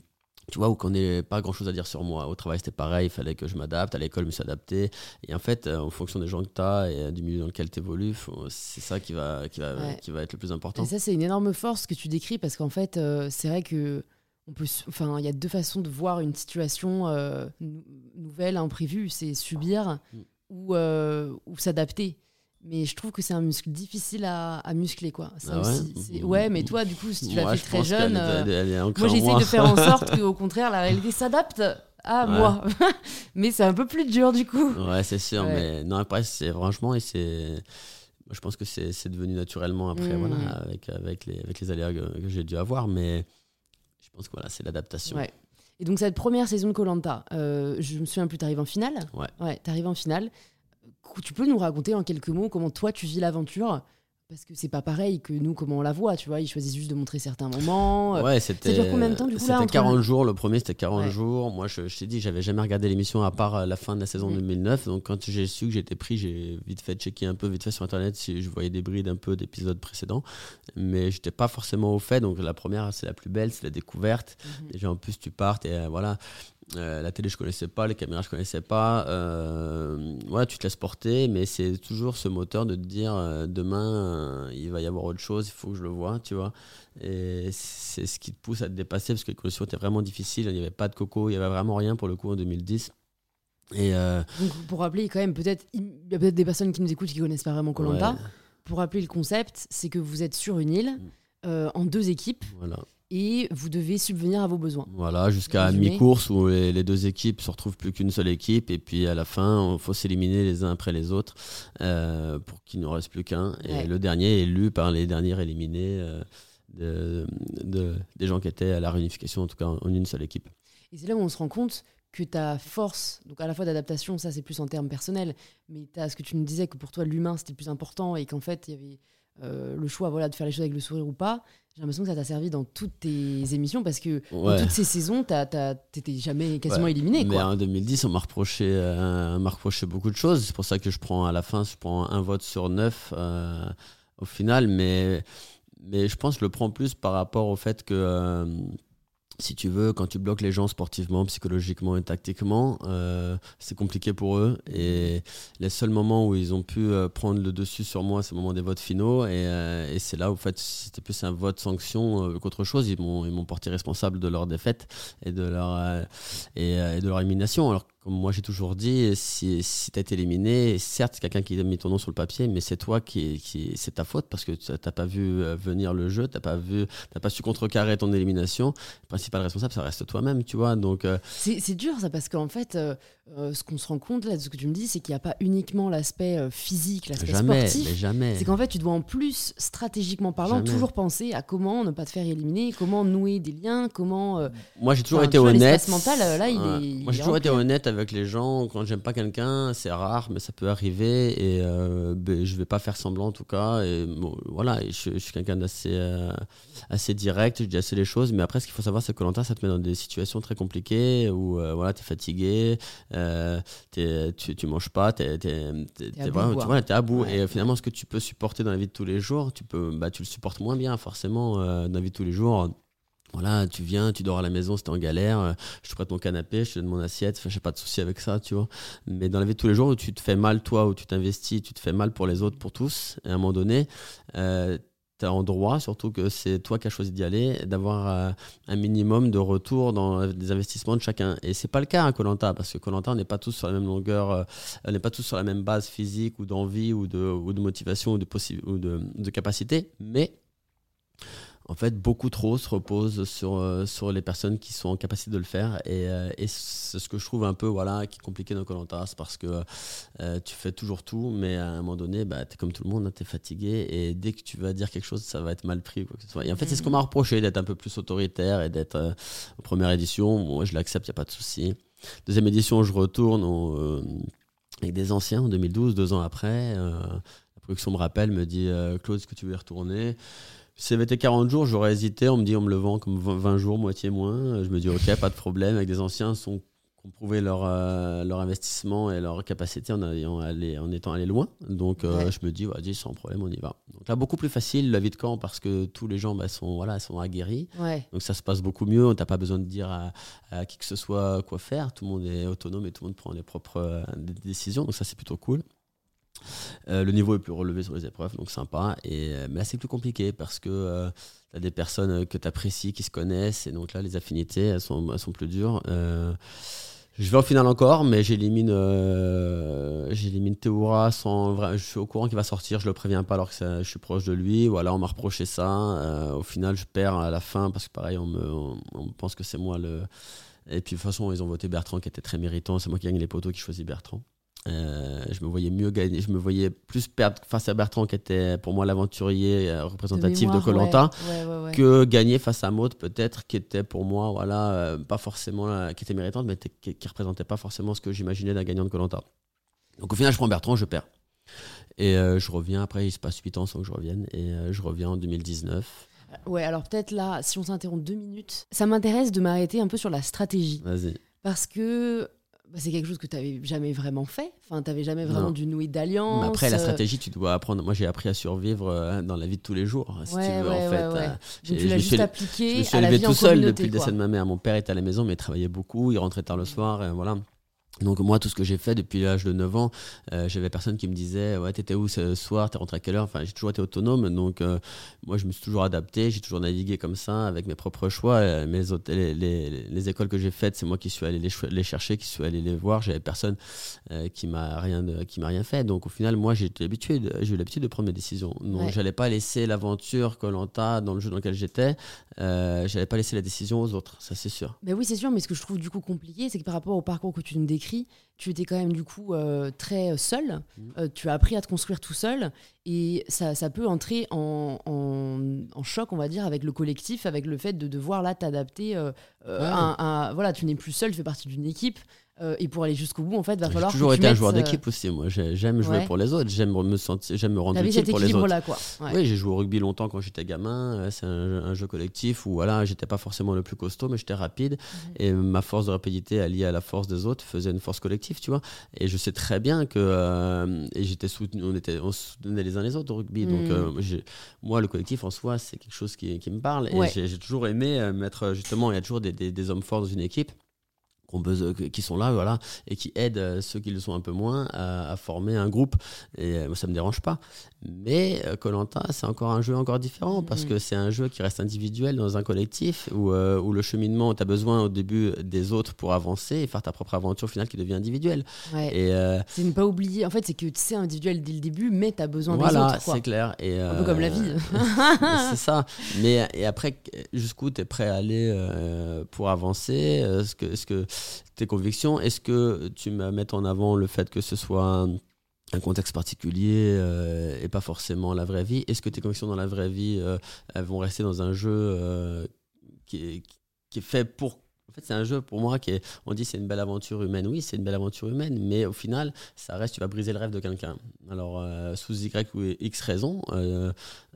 tu vois, où qu'on n'ait pas grand chose à dire sur moi. Au travail, c'était pareil, il fallait que je m'adapte. À l'école, je me suis adapté. Et en fait, en fonction des gens que tu as et du milieu dans lequel tu évolues, c'est ça qui va, qui, va, qui va être le plus important. Et ça, c'est une énorme force que tu décris parce qu'en fait, c'est vrai que on peut, enfin, il y a deux façons de voir une situation nouvelle, imprévue. C'est subir mm. ou, ou s'adapter mais je trouve que c'est un muscle difficile à, à muscler quoi. Ça ah ouais, ouais mais toi du coup si tu l'as fait très jeune moi j'essaye de faire en sorte qu'au contraire la réalité s'adapte à moi. Mais c'est un peu plus dur du coup. Ouais c'est sûr mais non après c'est franchement et c'est je pense que c'est devenu naturellement après voilà mmh. avec avec les avec les aléas que, j'ai dû avoir mais je pense que voilà c'est l'adaptation. Et donc cette première saison de Colanta euh, je me souviens plus t'arrives en finale? Ouais. Ouais t'arrives en finale tu peux nous raconter en quelques mots comment toi tu vis l'aventure? Parce que c'est pas pareil que nous, comment on la voit, tu vois. Ils choisissent juste de montrer certains moments. Ouais, c'était. Ça dure combien de temps du coup C'était 40 jours, le premier c'était 40 jours. Moi, je, je t'ai dit, j'avais jamais regardé l'émission à part euh, la fin de la saison 2009. Mm. Donc, quand j'ai su que j'étais pris, j'ai vite fait checker un peu, vite fait sur internet si je voyais des brides un peu d'épisodes précédents. Mais j'étais pas forcément au fait. Donc, la première, c'est la plus belle, c'est la découverte. Déjà, en plus, tu partes et euh, voilà. Euh, la télé, je connaissais pas, les caméras, je connaissais pas. Euh, voilà, tu te laisses porter, mais c'est toujours ce moteur de te dire euh, demain, il va y avoir autre chose, il faut que je le vois, tu vois. Et c'est ce qui te pousse à te dépasser parce que les conditions étaient vraiment difficiles. Il n'y avait pas de coco, il n'y avait vraiment rien pour le coup en 2010. Et Donc, pour rappeler, quand même, peut-être, il y a peut-être des personnes qui nous écoutent qui connaissent pas vraiment Colanta. Pour rappeler le concept, c'est que vous êtes sur une île, mm. en deux équipes. Voilà et vous devez subvenir à vos besoins. Voilà, jusqu'à mi-course où les, deux équipes se retrouvent plus qu'une seule équipe et puis à la fin, il faut s'éliminer les uns après les autres euh, pour qu'il ne reste plus qu'un. Et le dernier est élu par les derniers éliminés euh, de, des gens qui étaient à la réunification, en tout cas en une seule équipe. Et c'est là où on se rend compte que ta force, donc à la fois d'adaptation, ça c'est plus en termes personnels, mais tu as ce que tu nous disais que pour toi l'humain c'était plus important et qu'en fait il y avait euh, le choix voilà, de faire les choses avec le sourire ou pas, j'ai l'impression que ça t'a servi dans toutes tes émissions parce que dans toutes ces saisons, t'étais jamais quasiment éliminé. Mais en 2010, on m'a reproché, euh, reproché beaucoup de choses. C'est pour ça que je prends à la fin, je prends un vote sur neuf euh, au final. Mais, mais je pense que je le prends plus par rapport au fait que si tu veux, quand tu bloques les gens sportivement, psychologiquement et tactiquement, euh, c'est compliqué pour eux. Et les seuls moments où ils ont pu euh, prendre le dessus sur moi, c'est le moment des votes finaux. Et, euh, et c'est là où, en fait, c'était plus un vote sanction qu'autre chose. Ils m'ont, porté responsable de leur défaite et de leur, et, et, de leur élimination. Comme moi j'ai toujours dit, si, si tu as éliminé, certes, quelqu'un qui a mis ton nom sur le papier, mais c'est toi qui, qui c'est ta faute parce que tu n'as pas vu euh, venir le jeu, tu n'as pas, vu, pas su contrecarrer ton élimination. Le principal responsable, ça reste toi-même, tu vois. Donc, euh, c'est, dur ça parce qu'en fait, euh, ce qu'on se rend compte là de ce que tu me dis, c'est qu'il n'y a pas uniquement l'aspect physique, l'aspect sportif. Mais jamais. C'est qu'en fait, tu dois en plus, stratégiquement parlant, toujours penser à comment ne pas te faire éliminer, comment nouer des liens, comment. moi j'ai toujours été honnête. mental, là, il est, moi j'ai toujours été honnête avec les gens. Quand j'aime pas quelqu'un, c'est rare, mais ça peut arriver. Et euh, ben, je vais pas faire semblant en tout cas. Et voilà, je, suis quelqu'un d'assez euh, assez direct. Je dis assez les choses. Mais après, ce qu'il faut savoir, c'est que longtemps, ça te met dans des situations très compliquées où euh, voilà, tu es fatigué, tu, tu manges pas, tu es, à bout. Et finalement, ce que tu peux supporter dans la vie de tous les jours, tu, peux, bah, tu le supportes moins bien forcément dans la vie de tous les jours voilà, tu viens, tu dors à la maison, c'était en galère, euh, je te prête mon canapé, je te donne mon assiette, enfin, j'ai pas de souci avec ça, tu vois. Mais dans la vie de tous les jours où tu te fais mal, toi, où tu t'investis, tu te fais mal pour les autres, pour tous, et à un moment donné, euh, tu as en droit, surtout que c'est toi qui as choisi d'y aller, d'avoir euh, un minimum de retour dans des investissements de chacun. Et c'est pas le cas à Colanta, parce que Colanta, on n'est pas tous sur la même longueur, on n'est pas tous sur la même base physique ou d'envie ou de, ou de motivation ou de, ou de, de capacité, mais en fait, beaucoup trop se repose sur, euh, sur les personnes qui sont en capacité de le faire. Et, euh, et c'est ce que je trouve un peu voilà, qui est compliqué dans Colanta, c'est parce que euh, tu fais toujours tout, mais à un moment donné, bah, tu es comme tout le monde, hein, tu es fatigué. Et dès que tu vas dire quelque chose, ça va être mal pris. Quoi que ce soit. Et en fait, c'est ce qu'on m'a reproché, d'être un peu plus autoritaire et d'être en première édition. Moi, je l'accepte, il n'y a pas de souci. Deuxième édition, je retourne avec des anciens en 2012, deux ans après. la production me rappelle, me dit Claude, est-ce que tu veux y retourner? Si ça avait été 40 jours, j'aurais hésité. On me dit, on me le vend comme 20 jours, moitié moins. Je me dis, ok, pas de problème. Avec des anciens, sont ont prouvé leur, euh, leur investissement et leur capacité en, allé, en étant allé loin. Donc euh, je me dis, vas-y, sans problème, on y va. Donc là, beaucoup plus facile la vie de camp parce que tous les gens bah, sont, voilà, sont aguerris. Donc ça se passe beaucoup mieux. On n'a pas besoin de dire à, qui que ce soit quoi faire. Tout le monde est autonome et tout le monde prend les propres euh, décisions. Donc ça, c'est plutôt cool. Le niveau est plus relevé sur les épreuves, donc sympa. Et, mais là, c'est plus compliqué parce que tu as des personnes que tu apprécies, qui se connaissent. Et donc là, les affinités, elles sont, plus dures. Je vais en finale encore, mais j'élimine euh, j'élimine Théoura sans je suis au courant qu'il va sortir, je le préviens pas alors que je suis proche de lui. Voilà, on m'a reproché ça. Euh, au final, je perds à la fin parce que pareil, on me, on, pense que c'est moi le. Et puis de toute façon, ils ont voté Bertrand qui était très méritant. C'est moi qui gagne les poteaux qui choisit Bertrand. Euh, je me voyais mieux gagner, je me voyais plus perdre face à Bertrand qui était pour moi l'aventurier euh, représentatif de Colanta que gagner face à Maud peut-être qui était pour moi voilà euh, pas forcément qui était méritante mais qui, qui, représentait pas forcément ce que j'imaginais d'un gagnant de Colanta. Donc au final je prends Bertrand, je perds. Et je reviens après il se passe 8 ans sans que je revienne et je reviens en 2019. Ouais, alors peut-être là, si on s'interrompt deux minutes, ça m'intéresse de m'arrêter un peu sur la stratégie. Vas-y. Parce que bah, c'est quelque chose que tu n'avais jamais vraiment fait. Enfin, tu n'avais jamais vraiment dû nouer d'alliance. après, la stratégie, tu dois apprendre. Moi, j'ai appris à survivre euh, dans la vie de tous les jours, si tu veux, en fait. Euh, tu l'as juste appliqué je me suis élevé tout seul depuis le décès de ma mère. Mon père était à la maison, mais il travaillait beaucoup. Il rentrait tard le soir. Et voilà. Donc moi, tout ce que j'ai fait depuis l'âge de 9 ans, euh, j'avais personne qui me disait ouais t'étais où ce soir, t'es rentré à quelle heure? Enfin j'ai toujours été autonome, donc euh, moi je me suis toujours adapté, j'ai toujours navigué comme ça avec mes propres choix. Euh, mes autres, les, les, écoles que j'ai faites, c'est moi qui suis allé les, les, chercher, qui suis allé les voir. J'avais personne qui m'a rien de, qui m'a rien fait. Donc au final moi j'ai l'habitude, j'ai eu l'habitude de prendre mes décisions. Donc j'allais pas laisser l'aventure Colanta dans le jeu dans lequel j'étais, j'allais pas laisser la décision aux autres, ça c'est sûr. Mais oui c'est sûr, mais ce que je trouve du coup compliqué, c'est que par rapport au parcours que tu nous décris tu étais quand même du coup euh, très seul. Mmh. Euh, tu as appris à te construire tout seul et ça, ça peut entrer en, en, choc, on va dire, avec le collectif, avec le fait de devoir là t'adapter. Euh, voilà, tu n'es plus seul, tu fais partie d'une équipe. Euh, et pour aller jusqu'au bout, en fait, va falloir. J'ai toujours été un joueur euh, d'équipe aussi. Moi, j'aime jouer pour les autres. J'aime me sentir, j'aime me rendre utile pour les autres. Là, quoi. Oui, j'ai joué au rugby longtemps quand j'étais gamin. Euh, c'est un, jeu collectif où voilà, j'étais pas forcément le plus costaud, mais j'étais rapide. Mhm. Et ma force de rapidité alliée à la force des autres faisait une force collective, tu vois. Et je sais très bien que et j'étais soutenu, on était, on soutenait les uns les autres au rugby. Donc mhm. moi, le collectif en soi, c'est quelque chose qui, qui me parle. Et j'ai toujours aimé mettre justement, il y a toujours des, des, des hommes forts dans une équipe qui sont là voilà et qui aident euh, ceux qui le sont un peu moins à, former un groupe. Et euh, ça me dérange pas. Mais Colanta euh, c'est encore un jeu encore différent parce que c'est un jeu qui reste individuel dans un collectif où, où le cheminement tu as besoin au début des autres pour avancer et faire ta propre aventure finale qui devient individuelle. Et c'est ne pas oublier en fait c'est que c'est individuel dès le début mais tu as besoin des autres voilà c'est clair. Et un peu comme la vie. c'est ça. Mais et après jusqu'où tu es prêt à aller pour avancer ce que ce que tes convictions. Est-ce que tu mets en avant le fait que ce soit un, contexte particulier euh, et pas forcément la vraie vie? Est-ce que tes convictions dans la vraie vie euh, vont rester dans un jeu euh, qui, est, qui, est, fait pour en fait, c'est un jeu pour moi qui est. On dit c'est une belle aventure humaine. Oui, c'est une belle aventure humaine, mais au final, ça reste. Tu vas briser le rêve de quelqu'un. Alors, sous Y ou X raison,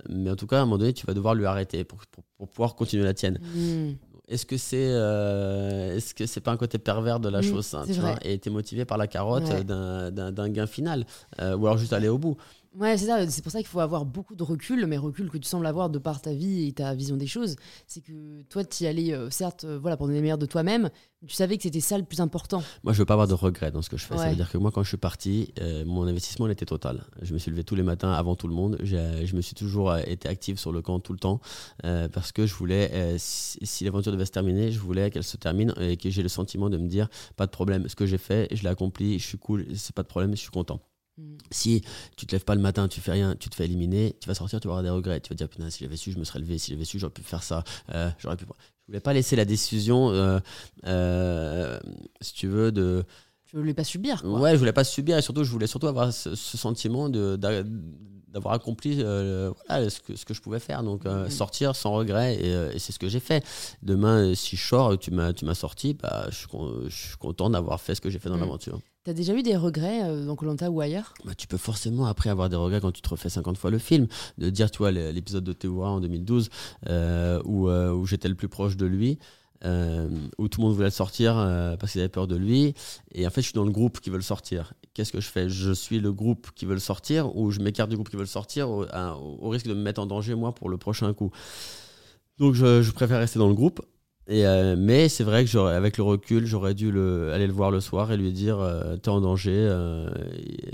mais en tout cas, à un moment donné, tu vas devoir lui arrêter pour, pour, pouvoir continuer la tienne. Hmm. Est-ce que c'est euh, est-ce que c'est pas un côté pervers de la chose hein, tu vois, et t'es motivé par la carotte d'un gain final euh, ou alors juste aller au bout Ouais, c'est ça. C'est pour ça qu'il faut avoir beaucoup de recul, mais recul que tu sembles avoir de par ta vie et ta vision des choses. C'est que toi, tu y allais, euh, certes, euh, voilà, pour donner le meilleur de toi-même, tu savais que c'était ça le plus important. Moi, je veux pas avoir de regrets dans ce que je fais. Ça veut dire que moi, quand je suis parti, euh, mon investissement il était total. Je me suis levé tous les matins avant tout le monde. Je me suis toujours été actif sur le camp tout le temps parce que je voulais, si, si l'aventure devait se terminer, je voulais qu'elle se termine et que j'ai le sentiment de me dire, pas de problème, ce que j'ai fait, je l'ai accompli, je suis cool, c'est pas de problème, je suis content. Mm. Si tu te lèves pas le matin, tu fais rien, tu te fais éliminer, tu vas sortir, tu vas avoir des regrets. Tu vas dire, putain, si j'avais su, je me serais levé. Si j'avais su, j'aurais pu faire ça. Euh, j'aurais pu. Je voulais pas laisser la décision, euh, euh, si tu veux, de. Je voulais pas subir. Quoi. Ouais, je voulais pas subir et surtout, je voulais surtout avoir ce, sentiment de, d'avoir accompli voilà, ce, que, ce que je pouvais faire. Donc, mm. sortir sans regret, et, c'est ce que j'ai fait. Demain, si je sors, tu m'as, tu m'as sorti, bah, je, je, suis content d'avoir fait ce que j'ai fait dans mm. l'aventure. T'as déjà eu des regrets euh, dans Colanta ou ailleurs? Bah, Tu peux forcément après avoir des regrets quand tu te refais 50 fois le film. De dire, tu vois, l'épisode de Théoura en 2012 euh, où, euh, où j'étais le plus proche de lui. où tout le monde voulait sortir parce qu'ils avaient peur de lui. Et en fait, je suis dans le groupe qui veut le sortir. Qu'est-ce que je fais? Je suis le groupe qui veut le sortir ou je m'écarte du groupe qui veut le sortir au, risque de me mettre en danger, moi, pour le prochain coup. Donc, je préfère rester dans le groupe. Euh, mais c'est vrai que avec le recul, j'aurais dû le, aller le voir le soir et lui dire euh, T'es en danger, euh,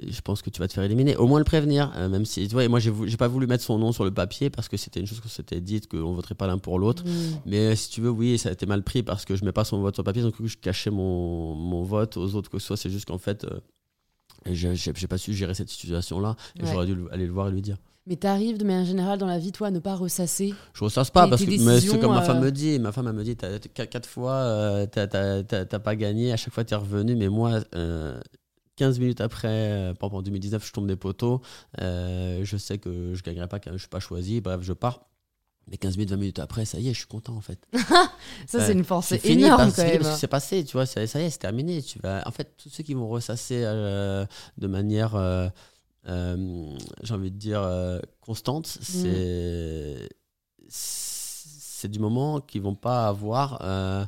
je pense que tu vas te faire éliminer. Au moins le prévenir, même si. Tu vois, moi, j'ai pas voulu mettre son nom sur le papier parce que c'était une chose qu'on s'était dite, qu'on voterait pas l'un pour l'autre. Mm. Mais si tu veux, oui, ça a été mal pris parce que je mets pas son vote sur le papier, donc je cachais mon, mon vote aux autres que ce soit. C'est juste qu'en fait, j'ai pas su gérer cette situation-là et j'aurais dû aller le voir et lui dire. Mais t'arrives de manière générale dans la vie, toi, à ne pas ressasser Je ressasse pas, parce que c'est comme ma femme me dit. Ma femme, elle me dit quatre fois, euh, t'as pas gagné, à chaque fois t'es revenu, mais moi. 15 euh, minutes après, euh, en 2019, je tombe des poteaux. je sais que je gagnerai pas, que je suis pas choisi. Bref, je pars. Mais 15 minutes, 20 minutes après, ça y est, je suis content en fait. ça, c'est une force énorme quand même. C'est passé, tu vois, ça, y est, c'est terminé. Tu vas... En fait, tous ceux qui vont ressasser de manière euh, j'ai envie de dire, euh, constante, mm. c'est c'est du moment qu'ils vont pas avoir. Euh,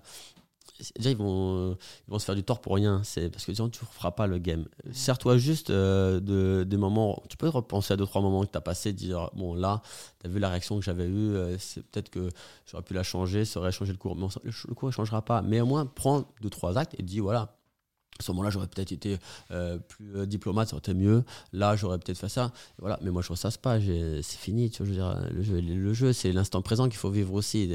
déjà, ils vont, ils vont se faire du tort pour rien. C'est parce que tu ne feras pas le game. Sers-toi juste de, des moments. Tu peux repenser à deux, trois moments que tu as passé, dire Bon, là, tu as vu la réaction que j'avais eue. c'est peut-être que j'aurais pu la changer, ça aurait changé le cours. Mais le cours ne changera pas. Mais au moins, prends deux, trois actes et dis Voilà, à ce moment-là, j'aurais peut-être été euh, plus euh, diplomate, ça aurait été mieux. Là, j'aurais peut-être fait ça. Voilà. Mais moi, je ne ressasse pas. C'est fini. Tu vois, je veux dire, le jeu, le jeu c'est l'instant présent qu'il faut vivre aussi.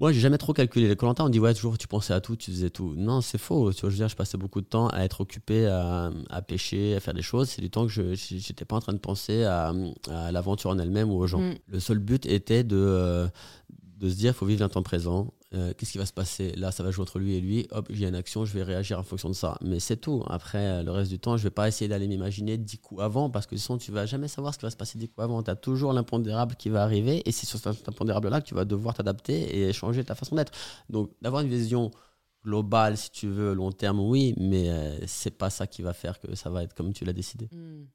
Moi, j'ai jamais trop calculé. Les Colanta, on dit ouais, toujours tu pensais à tout, tu faisais tout. Non, c'est faux. Tu vois, je veux dire, je passais beaucoup de temps à être occupé, à, à pêcher, à faire des choses. C'est du temps que je n'étais pas en train de penser à, à l'aventure en elle-même ou aux gens. Mm. Le seul but était de, euh, de se dire, il faut vivre l'instant présent euh, qu'est-ce qui va se passer? Là, ça va jouer entre lui et lui. Hop, j'ai une action, je vais réagir en fonction de ça. Mais c'est tout. Après, euh, le reste du temps, je vais pas essayer d'aller m'imaginer dix coups avant parce que sinon, tu vas jamais savoir ce qui va se passer dix coups avant. Tu as toujours l'impondérable qui va arriver et c'est sur cet impondérable-là que tu vas devoir t'adapter et changer ta façon d'être. Donc, d'avoir une vision globale, si tu veux, long terme, oui, mais euh, c'est pas ça qui va faire que ça va être comme tu l'as décidé. Hmm.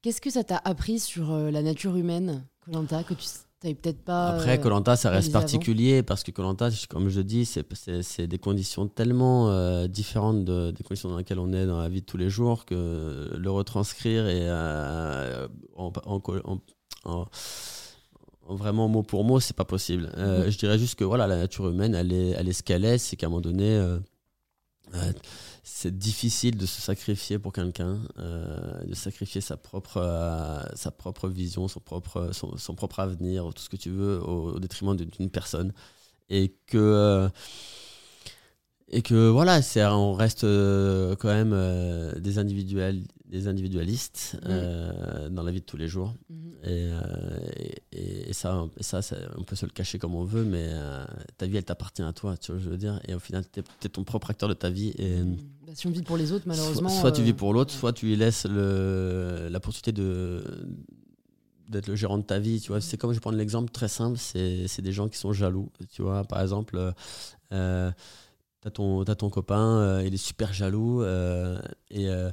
Qu'est-ce que ça t'a appris sur la nature humaine, Colanta, que tu peut-être pas. Après, Colanta, ça reste particulier parce que Colanta, comme je dis, c'est des conditions tellement euh, différentes de, des conditions dans lesquelles on est dans la vie de tous les jours que le retranscrire et euh, en, vraiment mot pour mot, c'est pas possible. Euh, mm-hmm. Je dirais juste que voilà, la nature humaine, elle est, elle est ce qu'elle est, c'est qu'à un moment donné c'est difficile de se sacrifier pour quelqu'un, euh, de sacrifier sa propre, euh, sa propre vision, son propre, son, propre avenir, tout ce que tu veux, au, détriment d'une personne. Et que, euh, et que voilà, on reste quand même des, individuels, des individualistes mmh. dans la vie de tous les jours. Mmh. Et, et, ça, ça, on peut se le cacher comme on veut, mais ta vie, elle t'appartient à toi, tu vois, je veux dire. Et au final, tu es, ton propre acteur de ta vie. Et, mmh. Bah, si on vit pour les autres, malheureusement. Soit, tu vis pour l'autre, soit tu lui laisses le, la possibilité de d'être le gérant de ta vie tu vois c'est comme je vais prendre l'exemple très simple c'est des gens qui sont jaloux tu vois par exemple euh, t'as ton ton copain euh, il est super jaloux euh, et euh,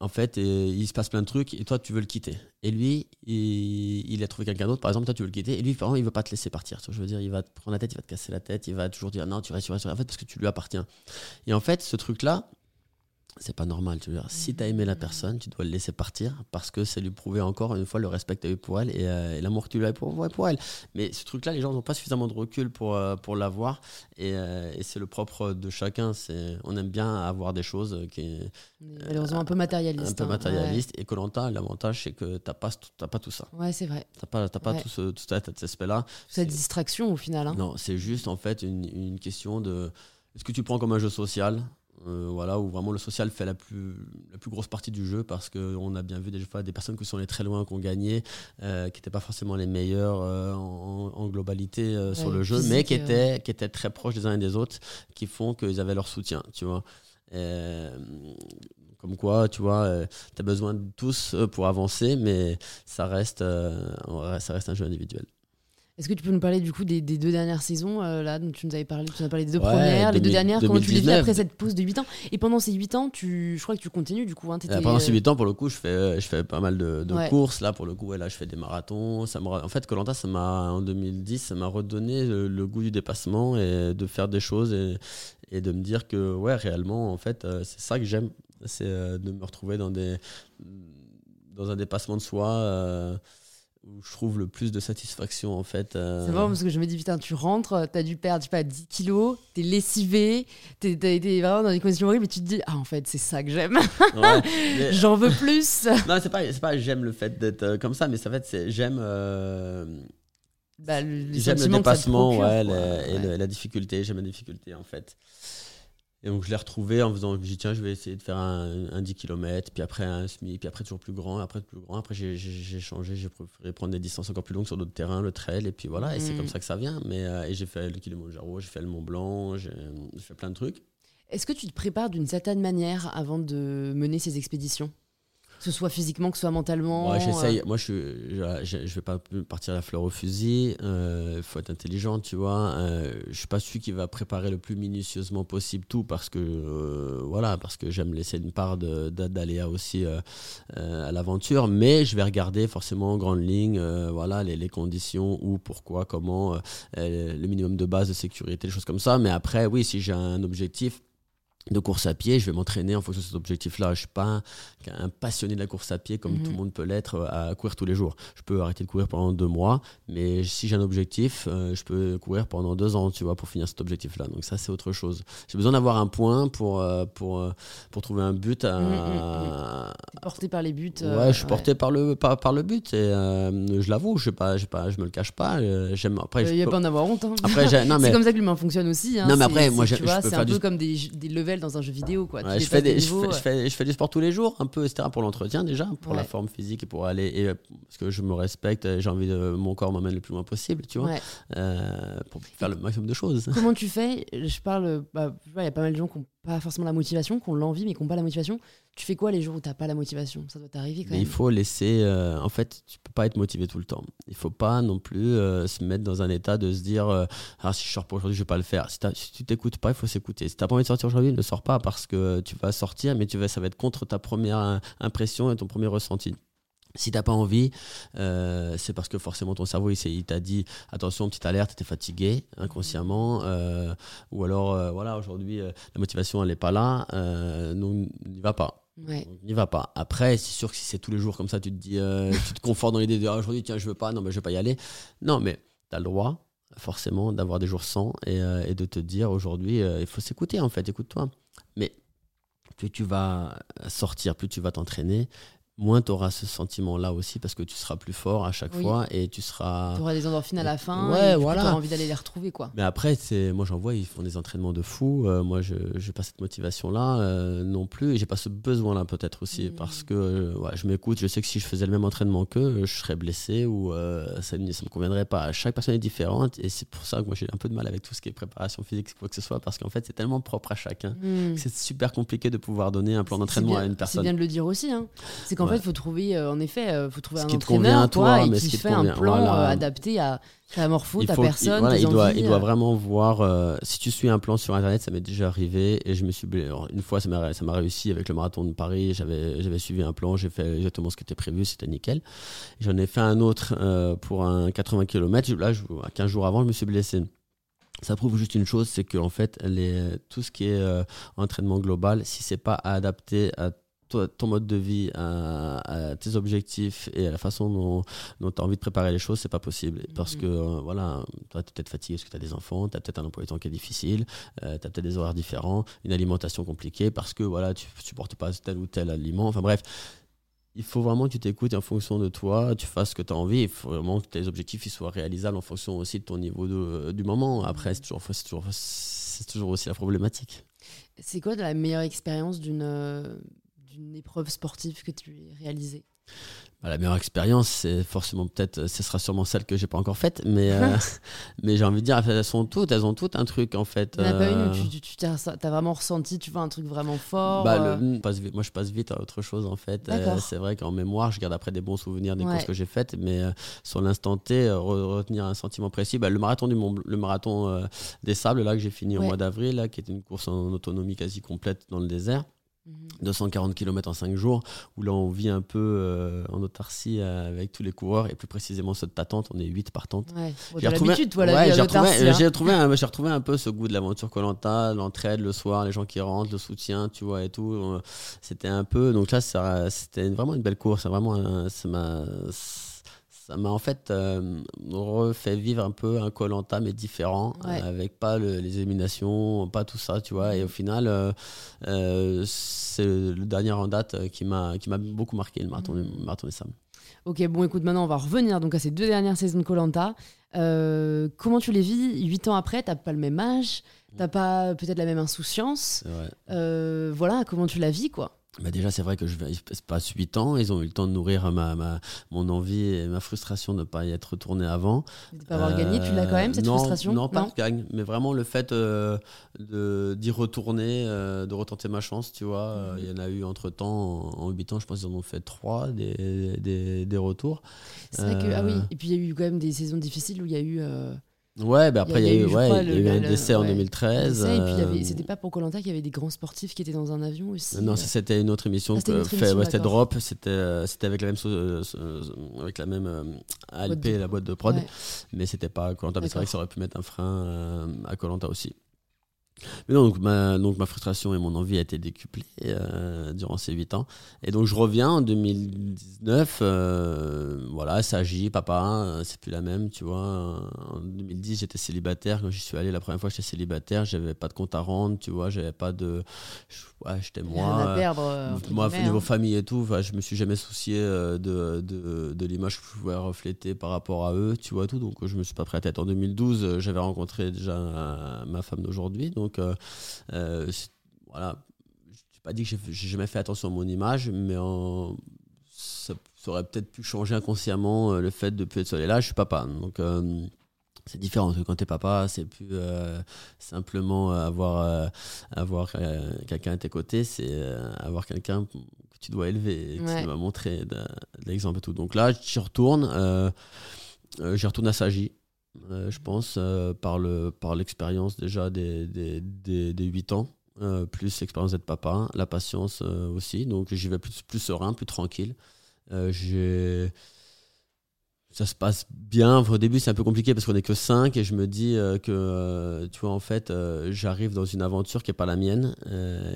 en fait, il se passe plein de trucs et toi, tu veux le quitter. Et lui, il, a trouvé quelqu'un d'autre, par exemple, toi, tu veux le quitter. Et lui, vraiment, il veut pas te laisser partir. Je veux dire, il va te prendre la tête, il va te casser la tête, il va toujours dire non, tu restes, tu restes, en fait, parce que tu lui appartiens. Et en fait, ce truc-là, c'est pas normal. Tu veux dire. Si tu as aimé la personne, tu dois le laisser partir parce que c'est lui prouver encore une fois le respect que tu as eu pour elle et, euh, l'amour que tu lui as eu pour, pour, elle. Mais ce truc-là, les gens n'ont pas suffisamment de recul pour, euh, pour l'avoir et, euh, et c'est le propre de chacun. On aime bien avoir des choses qui. Malheureusement, un peu matérialiste. Un peu hein. matérialiste. Et Colanta, l'avantage, c'est que tu n'as pas, pas tout ça. Ouais, c'est vrai. Tu n'as pas, pas tout, ce, tout cet aspect-là. Cette distraction au final. Hein. Non, c'est juste en fait une, une question de. Est-ce que tu prends comme un jeu social? Euh, voilà, où vraiment le social fait la plus, la plus grosse partie du jeu parce qu'on a bien vu des fois des personnes qui sont allées très loin, qui ont gagné, euh, qui n'étaient pas forcément les meilleurs euh, en, globalité sur le jeu, mais qui étaient, qui étaient très proches des uns et des autres, qui font qu'ils avaient leur soutien, tu vois. comme quoi, tu vois, tu as besoin de tous pour avancer, mais ça reste, ça reste un jeu individuel. Est-ce que tu peux nous parler du coup des, deux dernières saisons euh, là dont tu nous avais parlé Tu nous as parlé des deux premières, les deux dernières. Comment tu les vis après cette pause de 8 ans? Et pendant ces 8 ans, tu, je crois que tu continues du coup. Hein, euh, pendant ces 8 ans, pour le coup, je fais, je fais pas mal de, courses. Là, pour le coup, ouais, là, je fais des marathons. Ça me, en fait, Colanta, ça m'a en 2010, ça m'a redonné le, goût du dépassement et de faire des choses et, et de me dire que ouais, réellement, en fait, euh, c'est ça que j'aime, c'est de me retrouver dans des dans un dépassement de soi où je trouve le plus de satisfaction en fait. Euh. C'est marrant parce que je me dis putain tu rentres, t'as dû perdre je sais pas 10 kilos, t'es lessivé, t'as été vraiment dans des conditions horribles et tu te dis ah en fait c'est ça que j'aime. J'en veux plus. non c'est pas pas j'aime le fait d'être euh, comme ça mais en fait c'est j'aime euh, bah, j'aime le dépassement ouais, et la difficulté j'aime la difficulté en fait. Et donc je l'ai retrouvé en faisant, je dit tiens, je vais essayer de faire un, 10 km, puis après un semi, puis après toujours plus grand, après plus grand. Après j'ai changé, j'ai préféré prendre des distances encore plus longues sur d'autres terrains, le trail, et puis voilà, et c'est comme mm. ça que ça vient. Mais euh, et j'ai fait le Kilimanjaro, j'ai fait le Mont Blanc, j'ai fait plein de trucs. Est-ce que tu te prépares d'une certaine manière avant de mener ces expéditions? Ce soit physiquement, que ce soit mentalement ouais, j'essaye. Euh. Moi, je, je, je, vais pas partir à la fleur au fusil. Il euh, faut être intelligent, tu vois. Euh, je suis pas celui qui va préparer le plus minutieusement possible tout parce que, euh, voilà, parce que j'aime laisser une part d'aléa aussi à l'aventure. Mais je vais regarder forcément en grande ligne, voilà, les, les, conditions, où, pourquoi, comment, le minimum de base de sécurité, des choses comme ça. Mais après, oui, si j'ai un objectif, de course à pied, je vais m'entraîner en fonction de cet objectif-là. Je ne suis pas un, passionné de la course à pied comme tout le mhm. monde peut l'être euh, à courir tous les jours. Je peux arrêter de courir pendant deux mois, mais si j'ai un objectif, euh, je peux courir pendant deux ans, tu vois, pour finir cet objectif-là. Donc ça, c'est autre chose. J'ai besoin d'avoir un point pour, euh, pour, pour trouver un but. À... Mhm, mhm, porté par les buts. ouais, je suis porté par, le, par, par le but et je l'avoue, je ne pas, pas, je me le cache pas. J'aime, après, Il n'y a pas en avoir honte. Hein. mais... c'est comme ça que l'humain fonctionne aussi. Hein. Non, mais après, moi, vois, c'est un peu comme des, des dans un jeu vidéo. Quoi. je, fais des, je, fais, je, fais, du sport tous les jours, un peu, etc. pour l'entretien déjà, pour la forme physique et pour aller. Et, euh, parce que je me respecte, j'ai envie de. Mon corps m'emmène le plus loin possible, tu vois, euh, pour faire le maximum de choses. Comment tu fais? Je parle. Bah, il y a pas mal de gens qui n'ont pas forcément la motivation, qui ont l'envie, mais qui n'ont pas la motivation. Tu fais quoi les jours où tu n'as pas la motivation? Ça doit t'arriver quand même. Il faut laisser. Euh, en fait, tu peux pas être motivé tout le temps. Il faut pas non plus se mettre dans un état de se dire ah, si je sors pas aujourd'hui, je vais pas le faire. Si, si tu t'écoutes pas, il faut s'écouter. Si tu n'as pas envie de sortir aujourd'hui, ne sors pas parce que tu vas sortir, mais tu vas, ça va être contre ta première impression et ton premier ressenti. Si t'as pas envie, euh, c'est parce que forcément ton cerveau il, t'a dit attention petite alerte, t'es fatigué inconsciemment, euh, ou alors euh, voilà aujourd'hui la motivation elle est pas là, donc n'y va pas. N'y va pas. Après, c'est sûr que si c'est tous les jours comme ça, tu te dis, tu te confortes dans l'idée de ah, aujourd'hui tiens je veux pas, non mais je vais pas y aller. Non mais tu as le droit forcément d'avoir des jours sans et, et de te dire aujourd'hui il faut s'écouter en fait, écoute-toi. Mais plus tu vas sortir, plus tu vas t'entraîner, moins tu auras ce sentiment-là aussi parce que tu seras plus fort à chaque fois et tu seras. Tu auras des endorphines à la fin ouais, et voilà. tu auras envie d'aller les retrouver. quoi. Mais après, moi j'en vois, ils font des entraînements de fou. Euh, moi, je n'ai pas cette motivation-là euh, non plus et j'ai pas ce besoin-là peut-être aussi mmh. parce que euh, ouais, je m'écoute. Je sais que si je faisais le même entraînement qu'eux, je serais blessé ou ça ne me conviendrait pas. Chaque personne est différente et c'est pour ça que moi j'ai un peu de mal avec tout ce qui est préparation physique, quoi que ce soit, parce qu'en fait c'est tellement propre à chacun. Mmh. C'est super compliqué de pouvoir donner un plan d'entraînement à une personne. C'est bien de le dire aussi. Hein. C'est en fait, il faut trouver, euh, en effet, euh, faut trouver un qui entraîneur à toi, et qui, fait un plan euh, adapté à ta morpho, ta personne. Il, doit, il doit vraiment voir. si tu suis un plan sur Internet, ça m'est déjà arrivé et je me suis. une fois, ça m'a réussi avec le marathon de Paris. J'avais suivi un plan, j'ai fait exactement ce qui était prévu, c'était nickel. J'en ai fait un autre pour un 80 km. Là, 15 jours avant, je me suis blessé ça prouve juste une chose, c'est que en fait, les, tout ce qui est entraînement global, si c'est pas adapté à ton mode de vie, à, tes objectifs et à la façon dont, tu as envie de préparer les choses, c'est pas possible. Parce que, euh, voilà, toi, tu es peut-être fatigué parce que tu as des enfants, tu as peut-être un emploi du temps qui est difficile, euh, tu as peut-être des horaires différents, une alimentation compliquée parce que, voilà, tu supportes pas tel ou tel aliment. Enfin bref, il faut vraiment que tu t'écoutes en fonction de toi, tu fasses ce que tu as envie. Il faut vraiment que tes objectifs ils soient réalisables en fonction aussi de ton niveau de, du moment. Après, c'est toujours, toujours, toujours aussi la problématique. C'est quoi la meilleure expérience d'une une épreuve sportive que tu as réalisée bah, la meilleure expérience, c'est forcément peut-être, ce sera sûrement celle que j'ai pas encore faite, mais, euh, mais j'ai envie de dire, elles sont toutes, elles ont toutes un truc en fait. Il en a pas une où euh, tu, tu, as, vraiment ressenti, tu vois, un truc vraiment fort. Bah, euh. moi, je passe vite à autre chose en fait. c'est vrai qu'en mémoire, je garde après des bons souvenirs des courses que j'ai faites, mais sur l'instant T, retenir un sentiment précis, bah, le marathon du le marathon des sables là que j'ai fini au mois d'avril, là, qui est une course en autonomie quasi complète dans le désert. 240 mhm. km en 5 jours, où là on vit un peu euh, en autarcie euh, avec tous les coureurs, et plus précisément ceux de ta tente, on est 8 par tente. j'ai retrouvé, j'ai retrouvé, hein. un, retrouvé un peu ce goût de l'aventure Colanta, l'entraide le soir, les gens qui rentrent, le soutien, tu vois, et tout. Euh, c'était un peu, donc là c'était vraiment une belle course, vraiment, ça m'a ça m'a en fait euh, refait vivre un peu un Colanta mais différent avec pas les éliminations pas tout ça tu vois. Et au final euh, euh, c'est le dernier en date qui m'a qui m'a beaucoup marqué le marathon, mmh. marathon des Sables. Ok bon écoute maintenant on va revenir donc à ces deux dernières saisons de Colanta comment tu les vis huit ans après? T'as pas le même âge? T'as pas peut-être la même insouciance? Voilà comment tu la vis quoi? Bah déjà, c'est vrai que je passe 8 ans, ils ont eu le temps de nourrir ma, ma, mon envie et ma frustration de ne pas y être retourné avant. De ne pas avoir gagné, tu l'as quand même cette frustration? Non, pas de gagne, mais vraiment le fait euh, d'y retourner, euh, de retenter ma chance, tu vois. Euh, il y en a eu entre temps, en, 8 ans, je pense qu'ils en ont fait 3 des, des, des retours. C'est vrai que, ah oui, et puis il y a eu quand même des saisons difficiles où il y a eu. Ouais, bah après, il y a, eu, ouais, il y a eu un décès en 2013. et puis, euh, c'était pas pour Colanta qu'il y avait des grands sportifs qui étaient dans un avion aussi. Non, c'était une autre émission. Ah, c'était Drop, c'était euh, avec la même, euh, avec la même ALP, la boîte de prod. Mais c'était pas Colanta. Mais c'est vrai que ça aurait pu mettre un frein à Colanta aussi. Mais non, donc ma, donc ma frustration et mon envie a été décuplée euh, durant ces 8 ans. Et donc je reviens en 2019, euh, voilà, ça agit, papa, euh, c'est plus la même, tu vois. En 2010, j'étais célibataire. Quand j'y suis allé la première fois, j'étais célibataire, j'avais pas de compte à rendre, tu vois, j'avais pas de. Ouais, j'étais moi. À perdre, moi, niveau hein. famille et tout, je me suis jamais soucié de, de, de l'image que je pouvais refléter par rapport à eux, tu vois, tout. Donc je me suis pas prêt à tête. En 2012, j'avais rencontré déjà ma femme d'aujourd'hui. Donc donc, euh, euh, voilà, je n'ai pas dit que j'ai jamais fait attention à mon image, mais ça, aurait peut-être pu changer inconsciemment euh, le fait de plus être seul. Et là, je suis papa. Donc, c'est différent que quand t'es papa, c'est plus simplement avoir, avoir quelqu'un à tes côtés, c'est avoir quelqu'un que tu dois élever et qui va montrer de, l'exemple et tout. Donc là, j'y retourne, j'y retourne à Sagi. Euh, je pense, euh, par, le, par l'expérience déjà des, des, des, 8 ans, euh, plus l'expérience d'être papa, la patience aussi. Donc j'y vais plus, plus serein, plus tranquille. ça se passe bien. au début, c'est un peu compliqué parce qu'on n'est que 5 et je me dis que, tu vois, en fait, j'arrive dans une aventure qui n'est pas la mienne.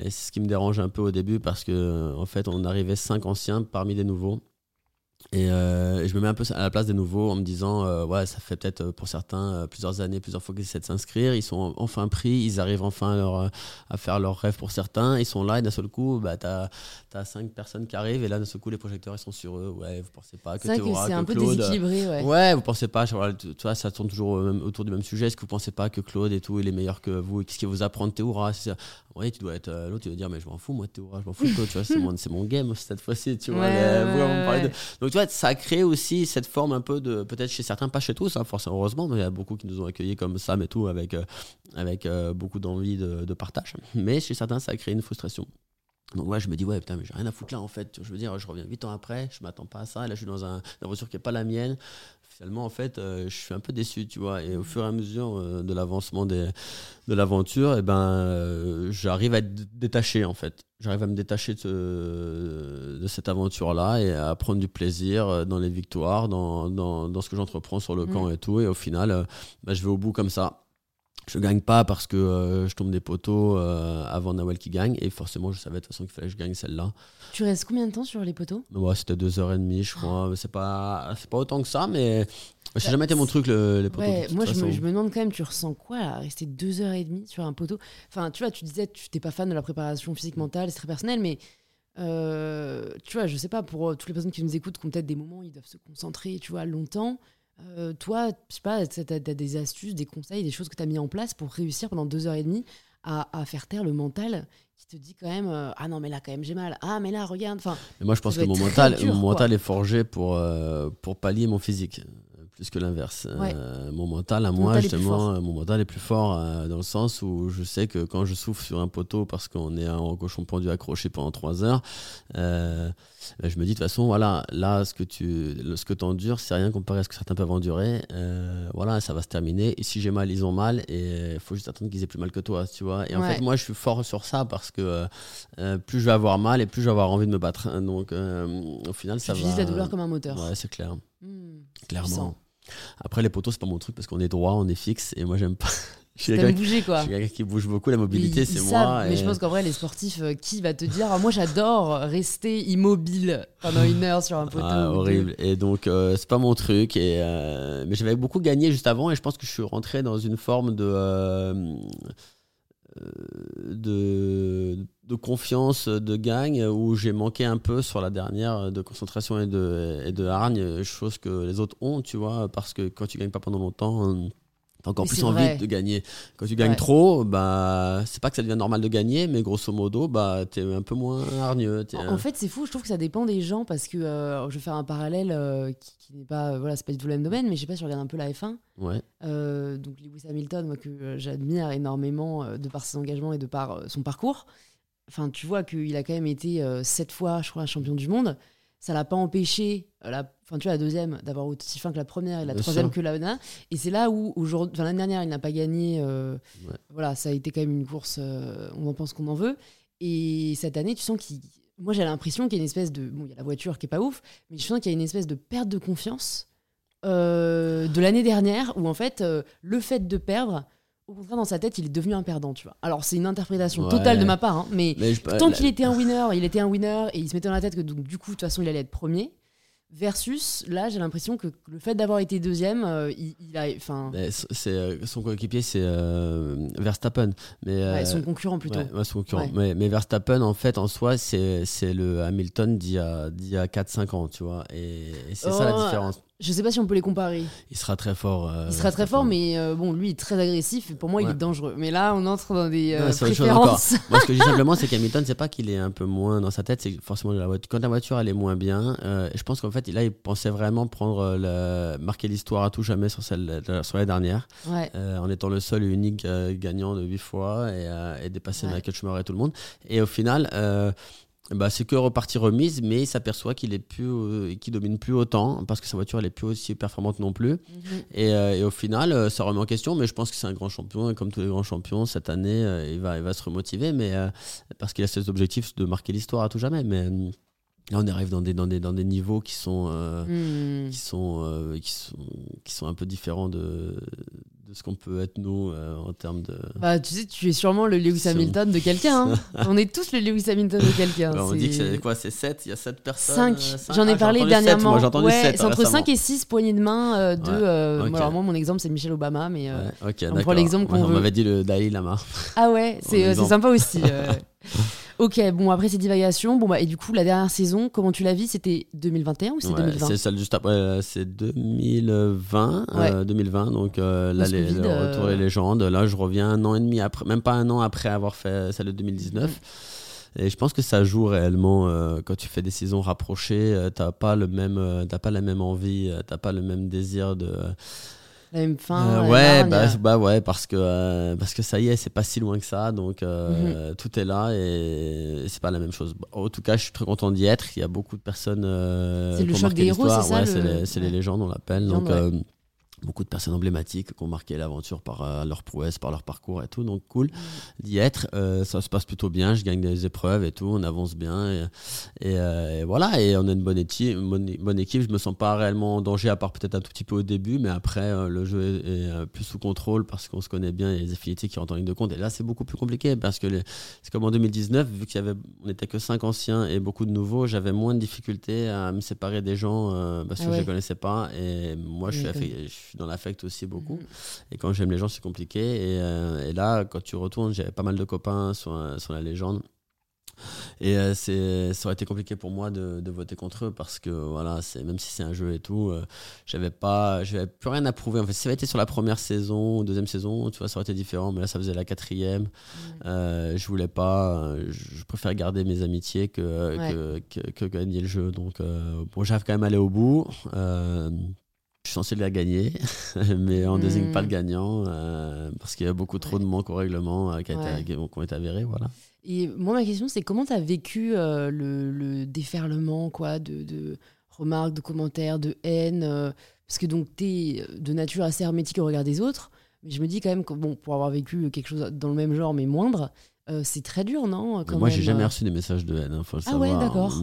et c'est ce qui me dérange un peu au début parce que, en fait, on arrivait 5 anciens parmi des nouveaux. Euh, et, je me mets un peu à la place des nouveaux en me disant, euh, ouais, ça fait peut-être euh, pour certains plusieurs années, plusieurs fois qu'ils essaient de s'inscrire. Ils sont enfin pris, ils arrivent enfin à, leur, à faire leur rêve pour certains. Ils sont là et d'un seul coup, bah, tu as, as, cinq personnes qui arrivent et là, d'un seul coup, les projecteurs ils sont sur eux. Ouais, vous pensez pas que C'est un peu Claude, déséquilibré, ouais. Ouais, vous pensez pas, tu vois, ça tourne toujours autour du même sujet. Est-ce que vous pensez pas que Claude et tout, il est meilleur que vous Qu'est-ce qu'il vous apprend de Théora Oui, tu dois être l'autre, tu vas dire, mais je m'en fous, moi, Théora, je m'en fous de tu vois, c'est mon, mon, game cette fois-ci, tu vois. Donc, tu vois, ça a créé aussi cette forme un peu de, peut-être chez certains, pas chez tous, hein, forcément, heureusement, il y a beaucoup qui nous ont accueillis comme Sam et tout, avec, euh, avec euh, beaucoup d'envie de, partage. Mais chez certains, ça a créé une frustration. Donc ouais, je me dis, ouais, putain, mais j'ai rien à foutre là, en fait. Je veux dire, je reviens 8 ans après, je m'attends pas à ça, et là, je suis dans un, une aventure qui n'est pas la mienne. Finalement, en fait, euh, je suis un peu déçu, tu vois. Et au fur et à mesure de l'avancement de l'aventure, et eh ben, j'arrive à être détaché, en fait j'arrive à me détacher de, de cette aventure-là et à prendre du plaisir euh, dans les victoires, dans, dans, dans ce que j'entreprends sur le mm. camp et tout. Et au final, euh, bah, je vais au bout comme ça. Je gagne pas parce que euh, je tombe des poteaux avant Nawel qui gagne. Et forcément, je savais de toute façon qu'il fallait que je gagne celle-là. Tu restes combien de temps sur les poteaux? Ouais, C'était deux heures et demie, je crois. C'est pas, pas autant que ça, mais ça n'a jamais été mon truc, les poteaux. moi, je me, je me, demande quand même, tu ressens quoi rester deux heures et demie sur un poteau? Enfin, tu vois, tu disais, tu n'es pas fan de la préparation physique mentale, c'est très personnel, mais euh, tu vois, je sais pas, pour euh, toutes les personnes qui nous écoutent, qui ont peut-être des moments où ils doivent se concentrer, tu vois, longtemps. Euh, toi, je sais pas, tu as, des astuces, des conseils, des choses que tu as mis en place pour réussir pendant deux heures et demie à, à faire taire le mental qui te dit quand même euh, ah non mais là quand même j'ai mal. Ah mais là regarde enfin Mais moi, je pense que mon mental, dur, mon mental est forgé pour, euh, pour pallier mon physique, plus que l'inverse. Ouais. Euh, mon mental, à moi, mental justement, euh, mon mental est plus fort euh, dans le sens où je sais que quand je souffle sur un poteau parce qu'on est en cochon pendu accroché pendant trois heures, euh, ben, je me dis de toute façon, voilà, là, ce que tu ce que endures, c'est rien comparé à ce que certains peuvent endurer. Voilà, ça va se terminer. Et si j'ai mal, ils ont mal. Et il faut juste attendre qu'ils aient plus mal que toi, tu vois. Et en Ouais. fait, moi, je suis fort sur ça parce que plus je vais avoir mal et plus je vais avoir envie de me battre. Donc, au final, tu ça utilises va. la douleur comme un moteur Ouais, c'est clair. Hmm. Clairement. Puissant. Après, les poteaux, c'est pas mon truc parce qu'on est droit, on est fixe. Et moi, j'aime pas. je suis quelqu'un bouger quoi je suis quelqu'un qui bouge beaucoup. La mobilité, c'est moi. mais et- je pense qu'en vrai les sportifs euh, qui va te dire Ah, moi j'adore rester immobile pendant une heure sur un poteau Ah, ou deux. horrible. Et donc, euh, c'est pas mon truc. Et, euh, mais j'avais beaucoup gagné juste avant. Et je pense que je suis rentré dans une forme de. Euh, euh, de, confiance, de gagne, où j'ai manqué un peu sur la dernière de concentration et de, et de hargne, chose que les autres ont, tu vois, parce que quand tu gagnes pas pendant longtemps, euh, t'as encore plus envie vrai. de gagner. Quand tu gagnes Ouais. trop, bah, c'est pas que ça devient normal de gagner, mais grosso modo, bah, t'es un peu moins hargneux. En, un- en fait, c'est fou. Je trouve que ça dépend des gens parce que euh, je vais faire un parallèle euh, qui, qui n'est pas, euh, voilà, c'est pas du tout le même domaine, mais je sais pas si tu regardes un peu la F1. Ouais. Donc Lewis Hamilton, moi que j'admire énormément de par ses engagements et de par son parcours. Enfin, tu vois qu'il a quand même été sept fois, je crois, champion du monde. Ça l'a pas empêché, euh, la, enfin tu vois, la deuxième d'avoir aussi fin que la première et la Bien troisième sûr. que la dernière. Et c'est là où aujourd'hui, enfin, l'année dernière, il n'a pas gagné. euh, Ouais. Voilà, ça a été quand même une course. euh, on en pense qu'on en veut. Et cette année, tu sens qu'il. Moi, j'ai l'impression qu'il y a une espèce de. Bon, il y a la voiture qui est pas ouf, mais je sens qu'il y a une espèce de perte de confiance euh, de l'année dernière où, en fait, le fait de perdre, au contraire, dans sa tête, il est devenu un perdant, tu vois. Alors, c'est une interprétation Ouais. totale de ma part, hein, mais Mais je- tant qu'il était un winner, il était un winner et il se mettait dans la tête que, donc, du coup, de toute façon, il allait être premier. Versus, là, j'ai l'impression que le fait d'avoir été deuxième, euh, il, il a. C- c'est euh, son coéquipier c'est euh, Verstappen mais euh, ouais, son concurrent plutôt. ouais, son concurrent. Mais, mais Verstappen en fait en soi c'est le Hamilton d'il y a a 4 5 ans tu vois et, et c'est ça la Oh, différence Je sais pas si on peut les comparer. il sera très fort euh, Il sera très fort, mais euh, bon, lui, il est très agressif. Et pour moi, il est dangereux. Mais là, on entre dans des euh, Non, préférences. moi ce que je dis simplement c'est qu'Hamilton c'est pas qu'il est un peu moins dans sa tête c'est forcément la voiture, quand la voiture elle est moins bien euh, je pense qu'en fait là il pensait vraiment prendre le, marquer l'histoire à tout jamais sur celle sur la dernière Ouais. en étant le seul et unique gagnant de 8 fois et, et dépasser Ouais. Michael Schumacher et tout le monde. Et au final, euh, bah, c'est que repartie remise, mais il s'aperçoit qu'il est plus, euh, qu'il domine plus autant parce que sa voiture elle est plus aussi performante non plus. Mhm. Et, euh, et au final, euh, ça remet en question, mais je pense que c'est un grand champion et comme tous les grands champions cette année, euh, il va, il va se remotiver, mais parce qu'il a cet objectif de marquer l'histoire à tout jamais. Mais là, on arrive dans des, dans des, dans des niveaux qui sont euh, Hmm. qui sont, euh, qui sont, qui sont un peu différents de, de ce qu'on peut être nous euh, en termes de. Bah, tu sais, tu es sûrement le Lewis C'est- Hamilton de quelqu'un. hein. on est tous le Lewis Hamilton de quelqu'un. Alors, on c'est- dit que c'est quoi C'est 7 Il y a 7 personnes 5. euh, J'en ai Ah, parlé dernièrement. moi entendu Ouais, 7 c'est entre 5 et 6 poignées de main euh, de. Ouais, euh, ok. bon, alors, moi, mon exemple, c'est Michel Obama. Mais, euh, ok, prend d'accord. l'exemple Moi, qu'on On veut. m'avait dit le Dalai Lama. Ah ouais, c'est euh, c'est sympa aussi. euh. ok, bon, après ces divagations, bon, bah, et du coup, la dernière saison, comment tu la vis? C'était 2021 ou c'est Ouais, 2020 c'est celle juste après, euh, c'est 2020, euh, 2020, donc euh, là, les, le retour euh, des légendes. Là, je reviens un an et demi après, même pas un an après avoir fait celle de 2019. Mm. Et je pense que ça joue réellement euh, quand tu fais des saisons rapprochées. euh, t'as pas le même, euh, t'as pas la même envie, euh, t'as pas le même désir de. La même fin. Euh, ouais, bah, bah ouais, parce que euh, parce que ça y est, c'est pas si loin que ça, donc Mhm. euh, tout est là et c'est pas la même chose. En tout cas, je suis très content d'y être. Il y a beaucoup de personnes. euh, C'est le choc des héros, c'est ça, Ouais, c'est le- les, c'est les ouais. légendes, on l'appelle. Donc ouais. Beaucoup de personnes emblématiques qui ont marqué l'aventure par euh, leur prouesse, par leur parcours et tout. Donc cool d'y être. Euh, ça se passe plutôt bien. Je gagne des épreuves et tout. On avance bien et, et, euh, et voilà. Et on a une bonne équipe, une bonne, bonne équipe. Je me sens pas réellement en danger à part peut-être un tout petit peu au début, mais après euh, le jeu est, est, plus sous contrôle parce qu'on se connaît bien. Il y a les affinités qui rentrent en ligne de compte. Et là, c'est beaucoup plus compliqué parce que c'est comme en 2019, vu qu'il y avait, on était que cinq anciens et beaucoup de nouveaux, j'avais moins de difficultés à me séparer des gens parce Ah que je ouais. les connaissais pas. Et moi, je suis, je suis dans l'affect aussi beaucoup. Mhm. Et quand j'aime les gens, c'est compliqué. Et, euh, et là, quand tu retournes, j'avais pas mal de copains sur, euh, sur la légende. Et euh, c'est, ça aurait été compliqué pour moi de, de, voter contre eux parce que voilà, c'est, même si c'est un jeu et tout, euh, j'avais pas, j'avais plus rien à prouver. En fait, si ça avait été sur la première saison, deuxième saison, tu vois, ça aurait été différent. Mais là, ça faisait la quatrième. Euh, je voulais pas, je préfère garder mes amitiés que, que, que, gagner le jeu. Donc, bon, j'arrive quand même à aller au bout. Je suis censé la gagner, mais on ne désigne pas le gagnant parce qu'il y a beaucoup trop de manques au règlement qui, qui, ont été avérés. Voilà. Et moi, ma question, c'est comment tu as vécu euh, le, déferlement quoi, de, de, remarques, de commentaires, de haine euh, Parce que donc, tu es de nature assez hermétique au regard des autres. Mais je me dis quand même que, bon, pour avoir vécu quelque chose dans le même genre, mais moindre, euh, c'est très dur, non Moi, j'ai jamais euh reçu des messages de haine. Hein, faut le ah ouais, d'accord.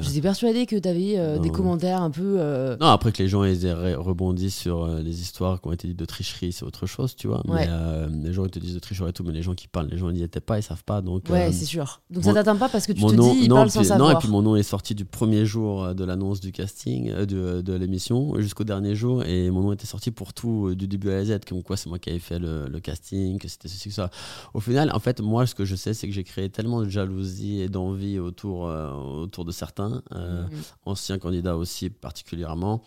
J'étais persuadé que tu avais euh, des commentaires un peu. Non, après que les gens aient rebondi sur les histoires qui ont été dites de tricherie, c'est autre chose, tu vois. Mais les gens ils te disent de tricherie et tout, mais les gens qui parlent, les gens n'y étaient pas, ils savent pas. Donc, ouais, c'est sûr. Donc ça t'atteint pas parce que tu te dis, ils parlent sans. Non, et puis mon nom est sorti du premier jour de l'annonce du casting, de, de l'émission, jusqu'au dernier jour, et mon nom était sorti pour tout, du début à la Z, comme quoi c'est moi qui avais fait le, le casting, que c'était ceci, que ça. Au final, en fait, moi, ce que je sais, c'est que j'ai créé tellement de jalousie et d'envie autour, euh, autour de certains, euh, mhm. anciens candidats aussi particulièrement,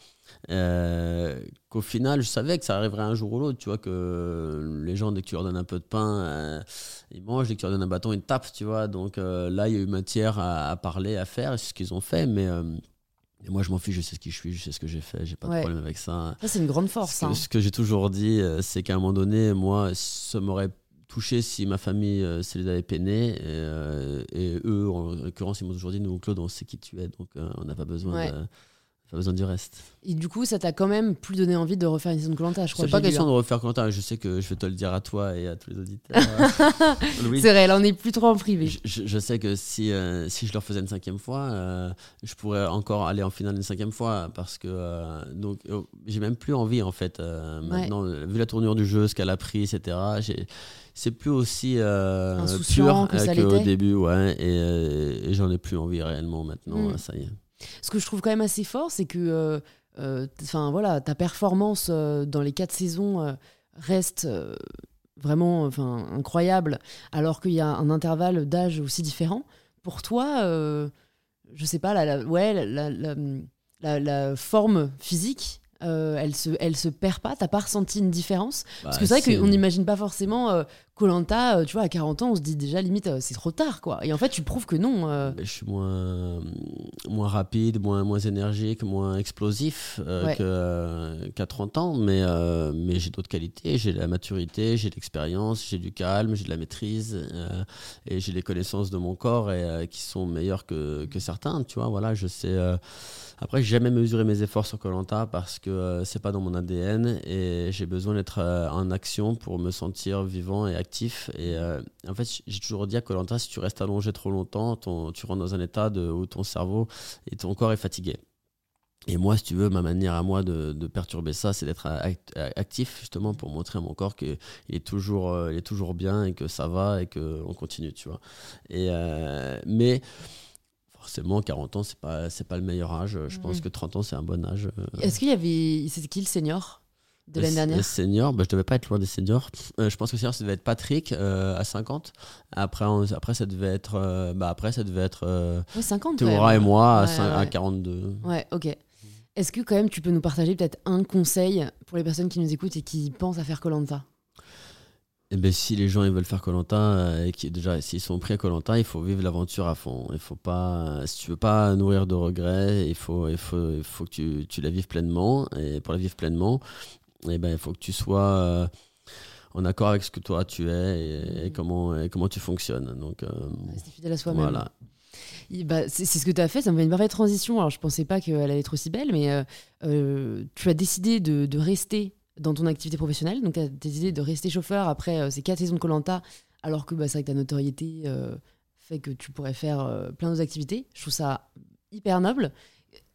euh, qu'au final, je savais que ça arriverait un jour ou l'autre. Tu vois, que les gens, dès que tu leur donnes un peu de pain, ils mangent, dès que tu leur donnes un bâton, ils tapent, tu vois. Donc là, il y a eu matière à, parler, à faire, c'est ce qu'ils ont fait, mais. moi, je m'en fiche, je sais ce qui je suis, je sais ce que j'ai fait, j'ai pas de problème avec ça. Ça, c'est une grande force. Ce que, hein. ce que j'ai toujours dit, c'est qu'à un moment donné, moi, ça m'aurait touché si ma famille euh, se les avait peinés. Euh, et, eux, en l'occurrence, ils m'ont toujours dit Nous, Claude, on sait qui tu es, donc euh, on n'a pas besoin de pas besoin du reste. Et du coup, ça t'a quand même plus donné envie de refaire une saison de Colanta, je crois. C'est pas question de refaire Colanta, je sais que je vais te le dire à toi et à tous les auditeurs. c'est vrai, là on est plus trop en privé. Je, sais que si, si je leur faisais une cinquième fois, je pourrais encore aller en finale une cinquième fois parce que donc oh, j'ai même plus envie en fait maintenant, vu la tournure du jeu, ce qu'elle a pris, etc. C'est plus aussi euh, pur qu'au début, ouais, et, j'en ai plus envie réellement maintenant, mm. ça y est. Ce que je trouve quand même assez fort, c'est que euh, euh, enfin voilà, ta performance dans les quatre saisons reste vraiment enfin incroyable, alors qu'il y a un intervalle d'âge aussi différent. Pour toi, je sais pas, la, ouais, la, la forme physique euh, elle se elle se perd pas? T'as pas ressenti une différence? Parce que bah, c'est vrai qu'on n'imagine pas forcément Colanta euh, tu vois à 40 ans on se dit déjà limite euh, c'est trop tard quoi. Et en fait tu prouves que non je suis moins moins rapide moins moins énergique moins explosif qu'à 30 ans mais mais j'ai d'autres qualités. J'ai la maturité j'ai l'expérience j'ai du calme j'ai de la maîtrise et j'ai les connaissances de mon corps et qui sont meilleures que, que certains tu vois. Voilà je sais après, j'ai jamais mesuré mes efforts sur Colanta parce que euh, c'est pas dans mon ADN et j'ai besoin d'être euh, en action pour me sentir vivant et actif. Et euh, en fait, j'ai toujours dit à Colanta, si tu restes allongé trop longtemps, ton, tu rentres dans un état de, où ton cerveau et ton corps est fatigué. Et moi, si tu veux, ma manière à moi de, de perturber ça, c'est d'être actif justement pour montrer à mon corps qu'il est toujours, il est toujours bien et que ça va et qu'on continue, tu vois. Et mais forcément 40 ans c'est pas c'est pas le meilleur âge je pense que 30 ans c'est un bon âge euh. est-ce qu'il y avait c'était qui le senior? De l'année dernière. le senior bah, je devais pas être loin des seniors. Euh, je pense que senior ça devait être Patrick euh, à 50 après après ça devait être bah après ça devait être ouais, 50 Théora et moi à, 42 ouais ok. Est-ce que quand même tu peux nous partager peut-être un conseil pour les personnes qui nous écoutent et qui pensent à faire Colanta? Eh ben, si les gens ils veulent faire Colanta euh, et qui déjà s'ils sont pris à Colanta, il faut vivre l'aventure à fond. Il faut pas, si tu veux pas nourrir de regrets, il faut, il faut, il faut que tu, tu la vives pleinement. Et pour la vivre pleinement, eh ben, il faut que tu sois euh, en accord avec ce que toi tu es et, comment, et comment tu fonctionnes. Donc, euh, c'est fidèle à soi-même. Voilà. Bah, c'est ce que tu as fait, ça me fait une parfaite transition. Alors, je pensais pas qu'elle allait être aussi belle, mais tu as décidé de, de rester dans ton activité professionnelle. Donc, tu as décidé de rester chauffeur après euh, ces quatre saisons de Colanta, alors que bah, c'est vrai que ta notoriété euh, fait que tu pourrais faire euh, plein d'autres activités. Je trouve ça hyper noble.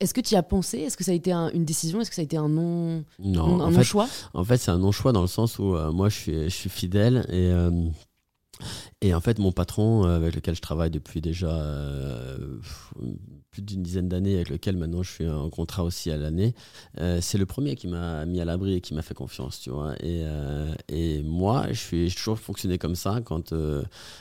Est-ce que tu y as pensé? Est-ce que ça a été une décision? Est-ce que ça a été un non, non un, non choix? En fait, c'est un non-choix dans le sens où moi, je suis, je suis fidèle et Et en fait, mon patron, euh, avec lequel je travaille depuis déjà euh, plus d'une dizaine d'années, avec lequel maintenant je suis en contrat aussi à l'année, euh, c'est le premier qui m'a mis à l'abri et qui m'a fait confiance, tu vois. Et, et moi, je suis toujours fonctionné comme ça. Quand,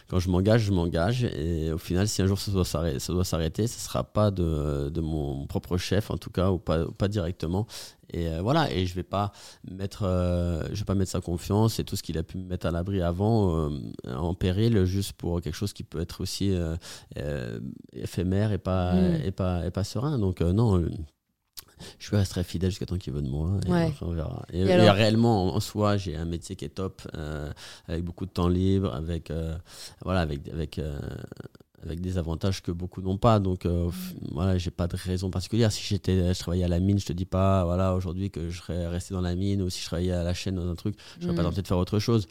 quand je m'engage, je m'engage. Et au final, si un jour ça doit s'arrêter, ce ne sera pas de, de, mon propre chef, en tout cas, ou pas, pas directement. Et euh, voilà, et je vais euh, vais pas mettre sa confiance et tout ce qu'il a pu me mettre à l'abri avant euh, en péril juste pour quelque chose qui peut être aussi éphémère et pas, et pas, et pas serein. Donc non je resterai fidèle jusqu'à temps qu'il veut de moi. Et on verra. Et, réellement, en, soi, j'ai un métier qui est top, avec beaucoup de temps libre, avec, voilà, avec, avec avec des avantages que beaucoup n'ont pas. Donc euh, voilà, j'ai pas de raison particulière. Si j'étais, je travaillais à la mine, je te dis pas, voilà, aujourd'hui que je serais resté dans la mine, ou si je travaillais à la chaîne dans un truc, je serais pas mm. tenté de faire autre chose.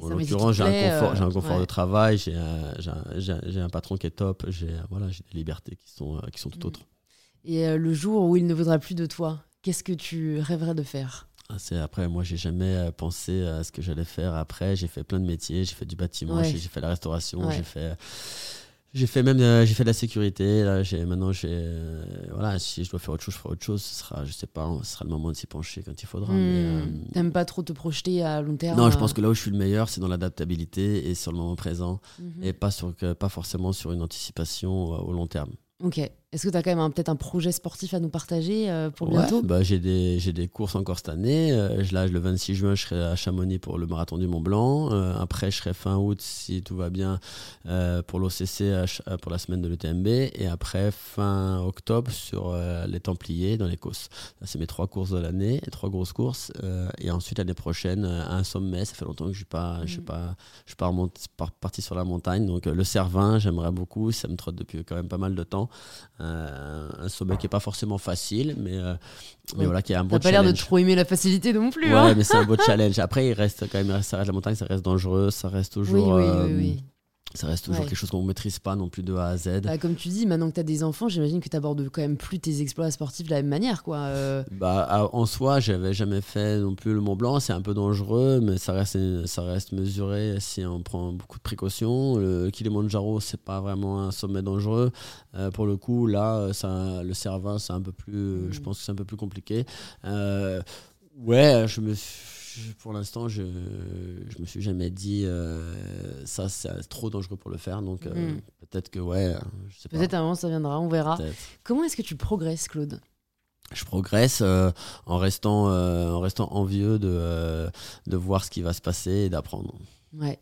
en l'occurrence, j'ai un confort, j'ai un euh, confort de travail, j'ai un, un, patron qui est top, j'ai voilà, j'ai des libertés qui sont euh, qui sont tout mm. autres. Et le jour où il ne voudra plus de toi, qu'est-ce que tu rêverais de faire? Ah, c'est après, moi, j'ai jamais pensé à ce que j'allais faire après. J'ai fait plein de métiers. J'ai fait du bâtiment, j'ai fait la restauration, j'ai fait j'ai fait même euh, j'ai fait de la sécurité. Là, j'ai maintenant j'ai euh, voilà si je dois faire autre chose, je ferai autre chose. Ce sera je sais pas, ce sera le moment de s'y pencher quand il faudra. Hmm. Euh, T'aimes pas trop te projeter à long terme Non, je pense que là où je suis le meilleur, c'est dans l'adaptabilité et sur le moment présent, mhm. et pas sur pas forcément sur une anticipation au long terme. Ok. Est-ce que tu as quand même peut-être un projet sportif à nous partager euh, pour bientôt? bah, J'ai des, des, courses encore cette année. Euh, là, le 26 juin, je serai à Chamonix pour le marathon du Mont Blanc. Euh, après, je serai fin août, si tout va bien, pour l'OCC pour la semaine de l'ETMB. Et après, fin octobre, sur les Templiers dans les Causses. C'est mes trois courses de l'année, trois grosses courses. et ensuite, l'année prochaine, un sommet. Ça fait longtemps que je ne suis pas, je suis mm. pas, je suis pas, parti sur la montagne. Donc, le Cervin, j'aimerais beaucoup. Ça me trotte depuis quand même pas mal de temps. Euh, un sommet qui est pas forcément facile, mais, euh, mais voilà, qui est un beau challenge. T'as pas l'air de trop aimer la facilité non plus. Ouais, hein mais c'est un beau challenge. Après, il reste quand même, ça reste la montagne, ça reste dangereux, ça reste toujours. Oui, oui, oui, euh, ça reste toujours quelque chose qu'on ne maîtrise pas non plus de A à Z. Bah, comme tu dis, maintenant que tu as des enfants, j'imagine que tu abordes quand même plus tes exploits sportifs de la même manière. Quoi. Euh. Bah, en soi, j'avais jamais fait non plus le Mont Blanc. C'est un peu dangereux, mais ça reste, ça reste mesuré si on prend beaucoup de précautions. Le Kilimanjaro, c'est pas vraiment un sommet dangereux. Euh, pour le coup, là, ça, le Cervin, c'est un peu plus, je mm. pense que c'est un peu plus compliqué. Euh, ouais, je me suis pour l'instant, je je me suis jamais dit euh, ça c'est trop dangereux pour le faire. Donc euh, mm. peut-être que ouais, Peut-être à un moment ça viendra, on verra. Comment est-ce que tu progresses, Claude? Je progresse euh, en restant en restant envieux de de voir ce qui va se passer et d'apprendre. Ouais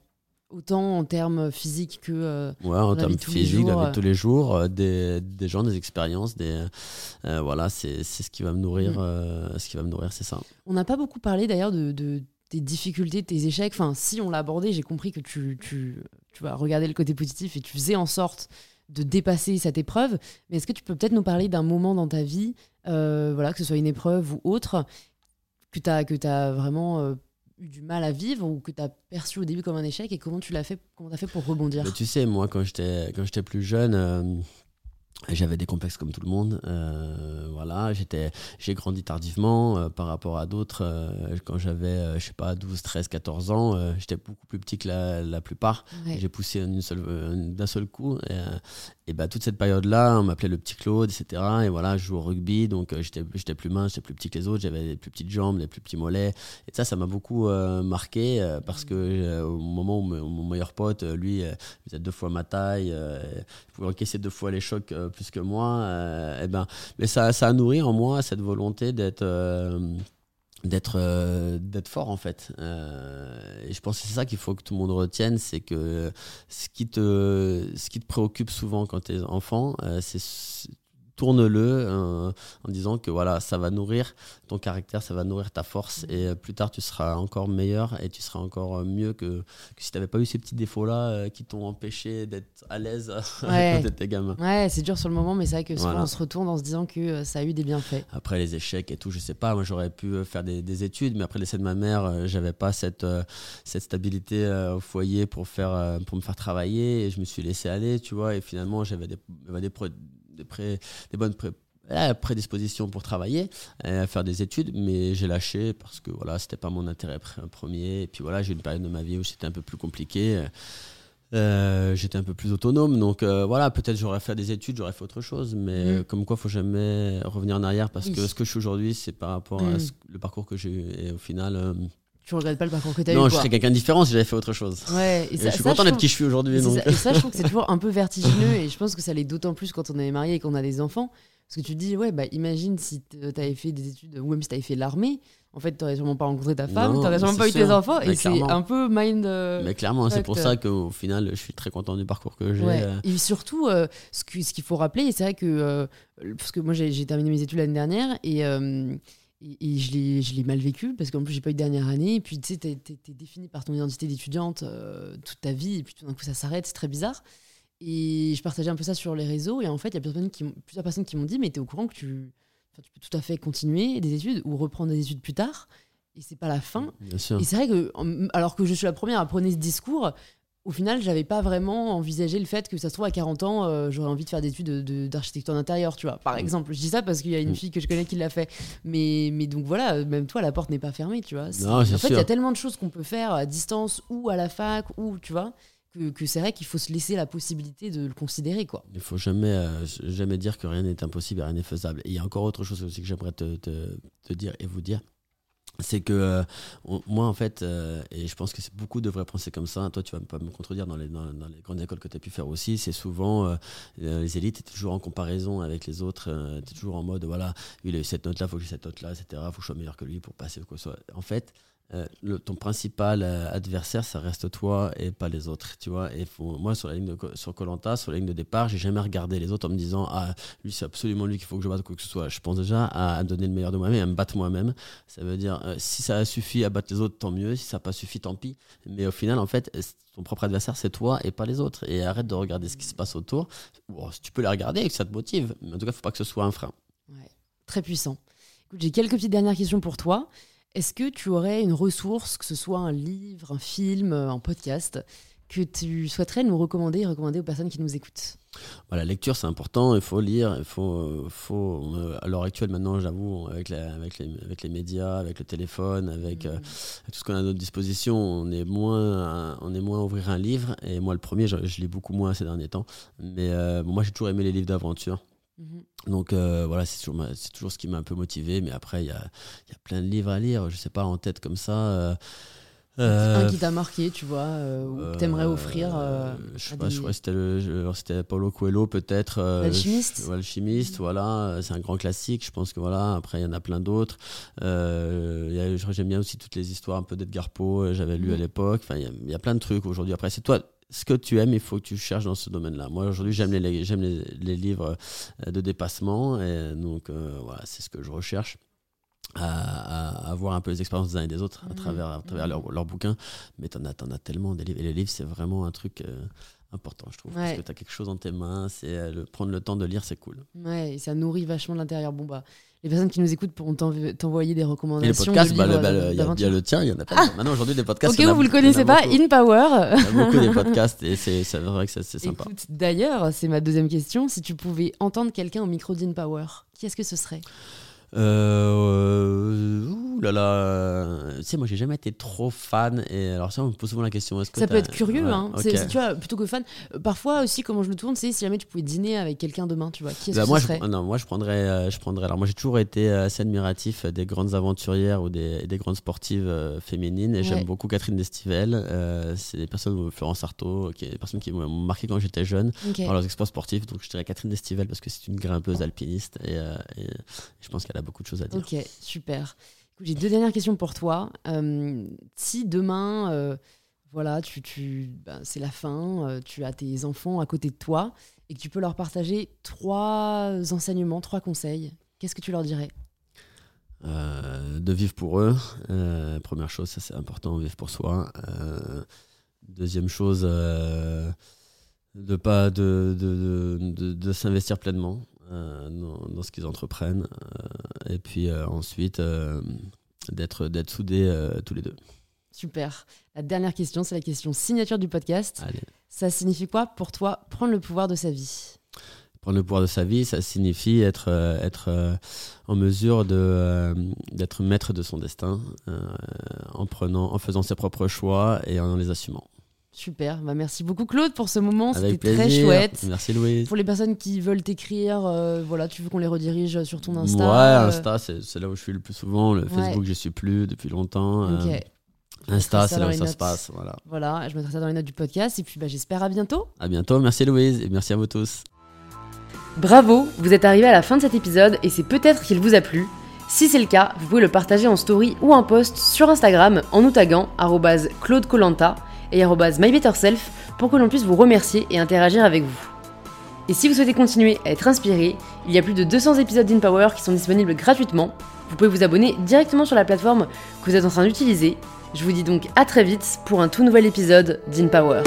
autant en termes physiques que euh, ouais, en termes physiques, de tous les jours, euh, des, des, gens, des expériences, des euh, voilà, c'est ce qui va me nourrir, mm. ce qui va me nourrir, c'est ça. On n'a pas beaucoup parlé d'ailleurs de, de, tes difficultés, tes échecs. Enfin, si on l'a abordé, j'ai compris que tu, tu, tu vas regarder le côté positif et tu faisais en sorte de dépasser cette épreuve. Mais est-ce que tu peux peut-être nous parler d'un moment dans ta vie, voilà, que ce soit une épreuve ou autre, que tu as, que as vraiment eu du mal à vivre ou que tu as perçu au début comme un échec et comment tu l'as fait comment as fait pour rebondir Tu sais, moi quand j'étais quand j'étais plus jeune, euh, j'avais des complexes comme tout le monde. Euh, voilà, j'étais, j'ai grandi tardivement euh, par rapport à d'autres. Quand j'avais, je sais pas, 12, 13, 14 ans, j'étais beaucoup plus petit que la, la plupart. J'ai poussé d'un seul coup. Et, et bah, toute cette période-là, on m'appelait le petit Claude, etc. Et voilà, je joue au rugby, donc j'étais, j'étais plus mince, j'étais plus petit que les autres, j'avais les plus petites jambes, les plus petits mollets. Et ça, ça m'a beaucoup marqué parce que au moment où mon meilleur pote, lui, il faisait deux fois ma taille, il pouvait encaisser deux fois les chocs plus que moi. Euh, eh ben, mais ça, ça a nourri en moi cette volonté d'être euh, d'être euh, d'être fort en fait. Et je pense que c'est ça qu'il faut que tout le monde retienne c'est que ce qui te ce qui te préoccupe souvent quand tu es enfant c'est tourne-le euh, en disant que voilà, ça va nourrir ton caractère, ça va nourrir ta force et euh, plus tard tu seras encore meilleur et tu seras encore euh, mieux que, que si tu n'avais pas eu ces petits défauts-là qui t'ont empêché d'être à l'aise ouais. tes gamins. Ouais, c'est dur sur le moment, mais c'est vrai que souvent on se retourne en se disant que ça a eu des bienfaits. Après les échecs et tout, je sais pas, moi j'aurais pu faire des, des, études, mais après le décès de ma mère, j'avais pas cette, cette stabilité au foyer pour, faire, pour me faire travailler et je me suis laissé aller, tu vois, et finalement j'avais des, des, des, des bonnes prédispositions pour travailler, à faire des études, mais j'ai lâché parce que voilà, c'était pas mon intérêt premier. Et puis voilà, j'ai eu une période de ma vie où c'était un peu plus compliqué. Euh, j'étais un peu plus autonome, donc euh, voilà, peut-être j'aurais fait des études, j'aurais fait autre chose, mais Mhm. comme quoi, faut jamais revenir en arrière parce Oui. que ce que je suis aujourd'hui, c'est par rapport à Mhm. ce- le parcours que j'ai eu. Et au final, euh, Tu regrettes pas le parcours que tu as eu non, je serais quelqu'un de différent si j'avais fait autre chose. Ouais, et Et ça, je suis ça, content d'être qui je suis aujourd'hui. Et, ça, et ça, je trouve que c'est toujours un peu vertigineux et je pense que ça l'est d'autant plus quand on est marié et qu'on a des enfants. Parce que tu te dis, ouais, bah imagine si tu avais fait des études ou même si tu avais fait l'armée, en fait, tu n'aurais sûrement pas rencontré ta femme, Non, tu n'aurais sûrement pas eu tes enfants et Mais c'est un peu mind. euh, Mais clairement, c'est pour Exact. ça qu'au final, je suis très content du parcours que j'ai. Ouais. euh, Et surtout, euh, ce qu'il faut rappeler, et c'est vrai que. euh, parce que moi, j'ai j'ai terminé mes études l'année dernière et. euh, et, et je l'ai je l'ai mal vécu parce qu'en plus j'ai pas eu de dernière année. Et puis tu sais t'es t'es- t'es défini par ton identité d'étudiante euh, toute ta vie. Et puis tout d'un coup ça s'arrête. C'est très bizarre. Et je partageais un peu ça sur les réseaux. Et en fait il y a plusieurs personnes qui, m'ont- plusieurs personnes qui m'ont dit mais t'es au courant que tu, tu peux tout à fait continuer des études ou reprendre des études plus tard. Et c'est pas la fin. Bien sûr. et c'est vrai que, alors que je suis la première à prôner ce discours, au final, j'avais pas vraiment envisagé le fait que ça se trouve à 40 ans, euh, j'aurais envie de faire des études de- de- d'architecture d'intérieur, tu vois. Par Mm. exemple, je dis ça parce qu'il y a une Mm. fille que je connais qui l'a fait. Mais, mais donc voilà, même toi, la porte n'est pas fermée, tu vois. Non, en fait, il y a tellement de choses qu'on peut faire à distance ou à la fac ou, tu vois, que, que c'est vrai qu'il faut se laisser la possibilité de le considérer, quoi. Il faut jamais, euh, jamais dire que rien n'est impossible et rien n'est faisable. Et il y a encore autre chose aussi que j'aimerais te, te- te dire et vous dire. C'est que euh, moi, en fait, euh, et je pense que beaucoup devraient penser comme ça. Toi, tu vas pas me contredire dans les, dans, les grandes écoles que tu as pu faire aussi. C'est souvent euh, les élites, es toujours en comparaison avec les autres. tu es toujours en mode, voilà, il a eu cette note-là, il faut que j'ai cette note-là, etc. Il faut que je sois meilleur que lui pour passer. Quoi que ce soit. En fait, ton principal adversaire, ça reste toi et pas les autres, tu vois. Et faut- moi, sur la ligne de sur Colanta, sur la ligne de départ, j'ai jamais regardé les autres en me disant ah lui c'est absolument lui qu'il faut que je batte quoi que ce soit. Je pense déjà à, à donner le meilleur de moi-même, à me battre moi-même. Ça veut dire euh, si ça a suffi à battre les autres, tant mieux. Si ça n'a pas suffi, tant pis. Mais au final, en fait, ton propre adversaire, c'est toi et pas les autres. Et arrête de regarder ce qui se passe autour. Tu peux les regarder et que ça te motive, mais en tout cas, faut pas que ce soit un frein. Ouais, très puissant. J'ai quelques petites dernières questions pour toi. Est-ce que tu aurais une ressource, que ce soit un livre, un film, euh, un podcast, que tu souhaiterais nous recommander et recommander aux personnes qui nous écoutent? Voilà, la lecture, c'est important, il faut lire, il faut, euh, faut euh, à l'heure actuelle maintenant, j'avoue, avec, avec, les, avec les médias, avec le téléphone, avec euh, tout ce qu'on a à notre disposition, on est moins, à- on est moins à ouvrir un livre. Et moi, le premier, je, je lis beaucoup moins ces derniers temps. Mais euh, bon, moi, j'ai toujours aimé les livres d'aventure. Mhm. Donc euh, voilà, c'est toujours, toujours ce qui m'a un peu motivé. Mais après, il y a, y a plein de livres à lire. Je sais pas, en tête comme ça. euh, Un euh, qui t'a marqué, tu vois, euh, ou que t'aimerais offrir euh, je sais pas, des- je crois que c'était Paulo Coelho peut-être. euh, L'alchimiste L'alchimiste, voilà, euh, c'est un grand classique. Je pense que voilà. Après, il y en a plein d'autres. Euh, j'aime bien aussi toutes les histoires un peu d'Edgar Poe. euh, J'avais lu à Mhm. l'époque. Enfin, il y a- il y, a plein de trucs aujourd'hui. Après, c'est toi. Ce que tu aimes, il faut que tu cherches dans ce domaine-là. Moi, aujourd'hui, j'aime les, j'aime les, les livres euh, de dépassement. Et donc, euh, voilà, c'est ce que je recherche. À, à avoir un peu les expériences des uns et des autres à Mhm. travers, à travers leurs bouquins. Mais t'en as, t'en as tellement des livres. Et les livres, c'est vraiment un truc euh, important, je trouve. Parce Ouais. que tu as quelque chose dans tes mains. C'est euh, le, prendre le temps de lire, c'est cool. Ouais, et ça nourrit vachement l'intérieur. Bon, bah, les personnes qui nous écoutent pourront t'env- t'envoyer des Et les recommandations. podcasts, bah, bah, le- il y, a- il y d'aventure. a le tien, il y en a pas. Maintenant, aujourd'hui, des podcasts. Ok, y en a- vous, vous le y en a connaissez pas, beaucoup. In Power. Il y a beaucoup des podcasts et c'est vrai que c'est sympa. D'ailleurs, c'est ma deuxième question. Si tu pouvais entendre quelqu'un au micro d'In Power, qui est-ce que ce serait? Euh, ouh là là, euh, tu sais, moi j'ai jamais été trop fan et alors ça on me pose souvent la question. Est-ce que Ça peut être curieux, Ouais, hein. ok. C'est- c'est- tu vois, plutôt que fan. Euh, Parfois aussi, comment je le tourne, c'est si jamais tu pouvais dîner avec quelqu'un demain, tu vois. Qui est-ce Bah, que moi, ce je, serait non, moi je prendrais, euh, je prendrais. Alors moi j'ai toujours été assez admiratif des grandes aventurières ou des, des grandes sportives euh, féminines et Ouais. j'aime beaucoup Catherine Destivelle. C'est des personnes, Florence Artaud, qui est des personnes qui m'ont marqué quand j'étais jeune Ok. dans leurs exploits sportifs. Donc je dirais Catherine Destivelle parce que c'est une grimpeuse alpiniste et, et je pense qu'elle a beaucoup de choses à dire. Ok, super. J'ai deux dernières questions pour toi. Euh, si demain, euh, voilà, tu, tu, ben, c'est la fin, euh, tu as tes enfants à côté de toi et que tu peux leur partager trois enseignements, trois conseils, qu'est-ce que tu leur dirais de vivre pour eux. Première chose, ça c'est important, vivre pour soi. Deuxième chose, de pas de, de, de, s'investir pleinement dans, dans ce qu'ils entreprennent. Euh, et puis euh, ensuite, euh, d'être d'être soudés euh, tous les deux. Super. La dernière question, c'est la question signature du podcast. Allez. Ça signifie quoi pour toi prendre le pouvoir de sa vie? Prendre le pouvoir de sa vie, ça signifie être, euh, être euh, en mesure de, euh, d'être maître de son destin euh, en, prenant, en faisant ses propres choix et en les assumant. Super, bah merci beaucoup Claude pour ce moment, c'était très chouette. Merci Louise. Pour les personnes qui veulent t'écrire, euh, voilà, tu veux qu'on les redirige sur ton Insta Ouais, euh, Insta, c'est c'est là où je suis le plus souvent. Le Ouais. Facebook, je suis plus depuis longtemps. euh, Ok, Insta, c'est là où ça se notes. passe. Voilà. voilà, je mettrai ça dans les notes du podcast et puis bah, j'espère à bientôt. À bientôt. Merci Louise et merci à vous tous. Bravo, vous êtes arrivé à la fin de cet épisode et c'est peut-être qu'il vous a plu. Si c'est le cas, vous pouvez le partager en story ou en post sur Instagram en nous taguant arrobase claudecolanta et mybetterself pour que l'on puisse vous remercier et interagir avec vous. Et si vous souhaitez continuer à être inspiré, il y a plus de 200 épisodes d'InPower qui sont disponibles gratuitement. Vous pouvez vous abonner directement sur la plateforme que vous êtes en train d'utiliser. Je vous dis donc à très vite pour un tout nouvel épisode d'InPower.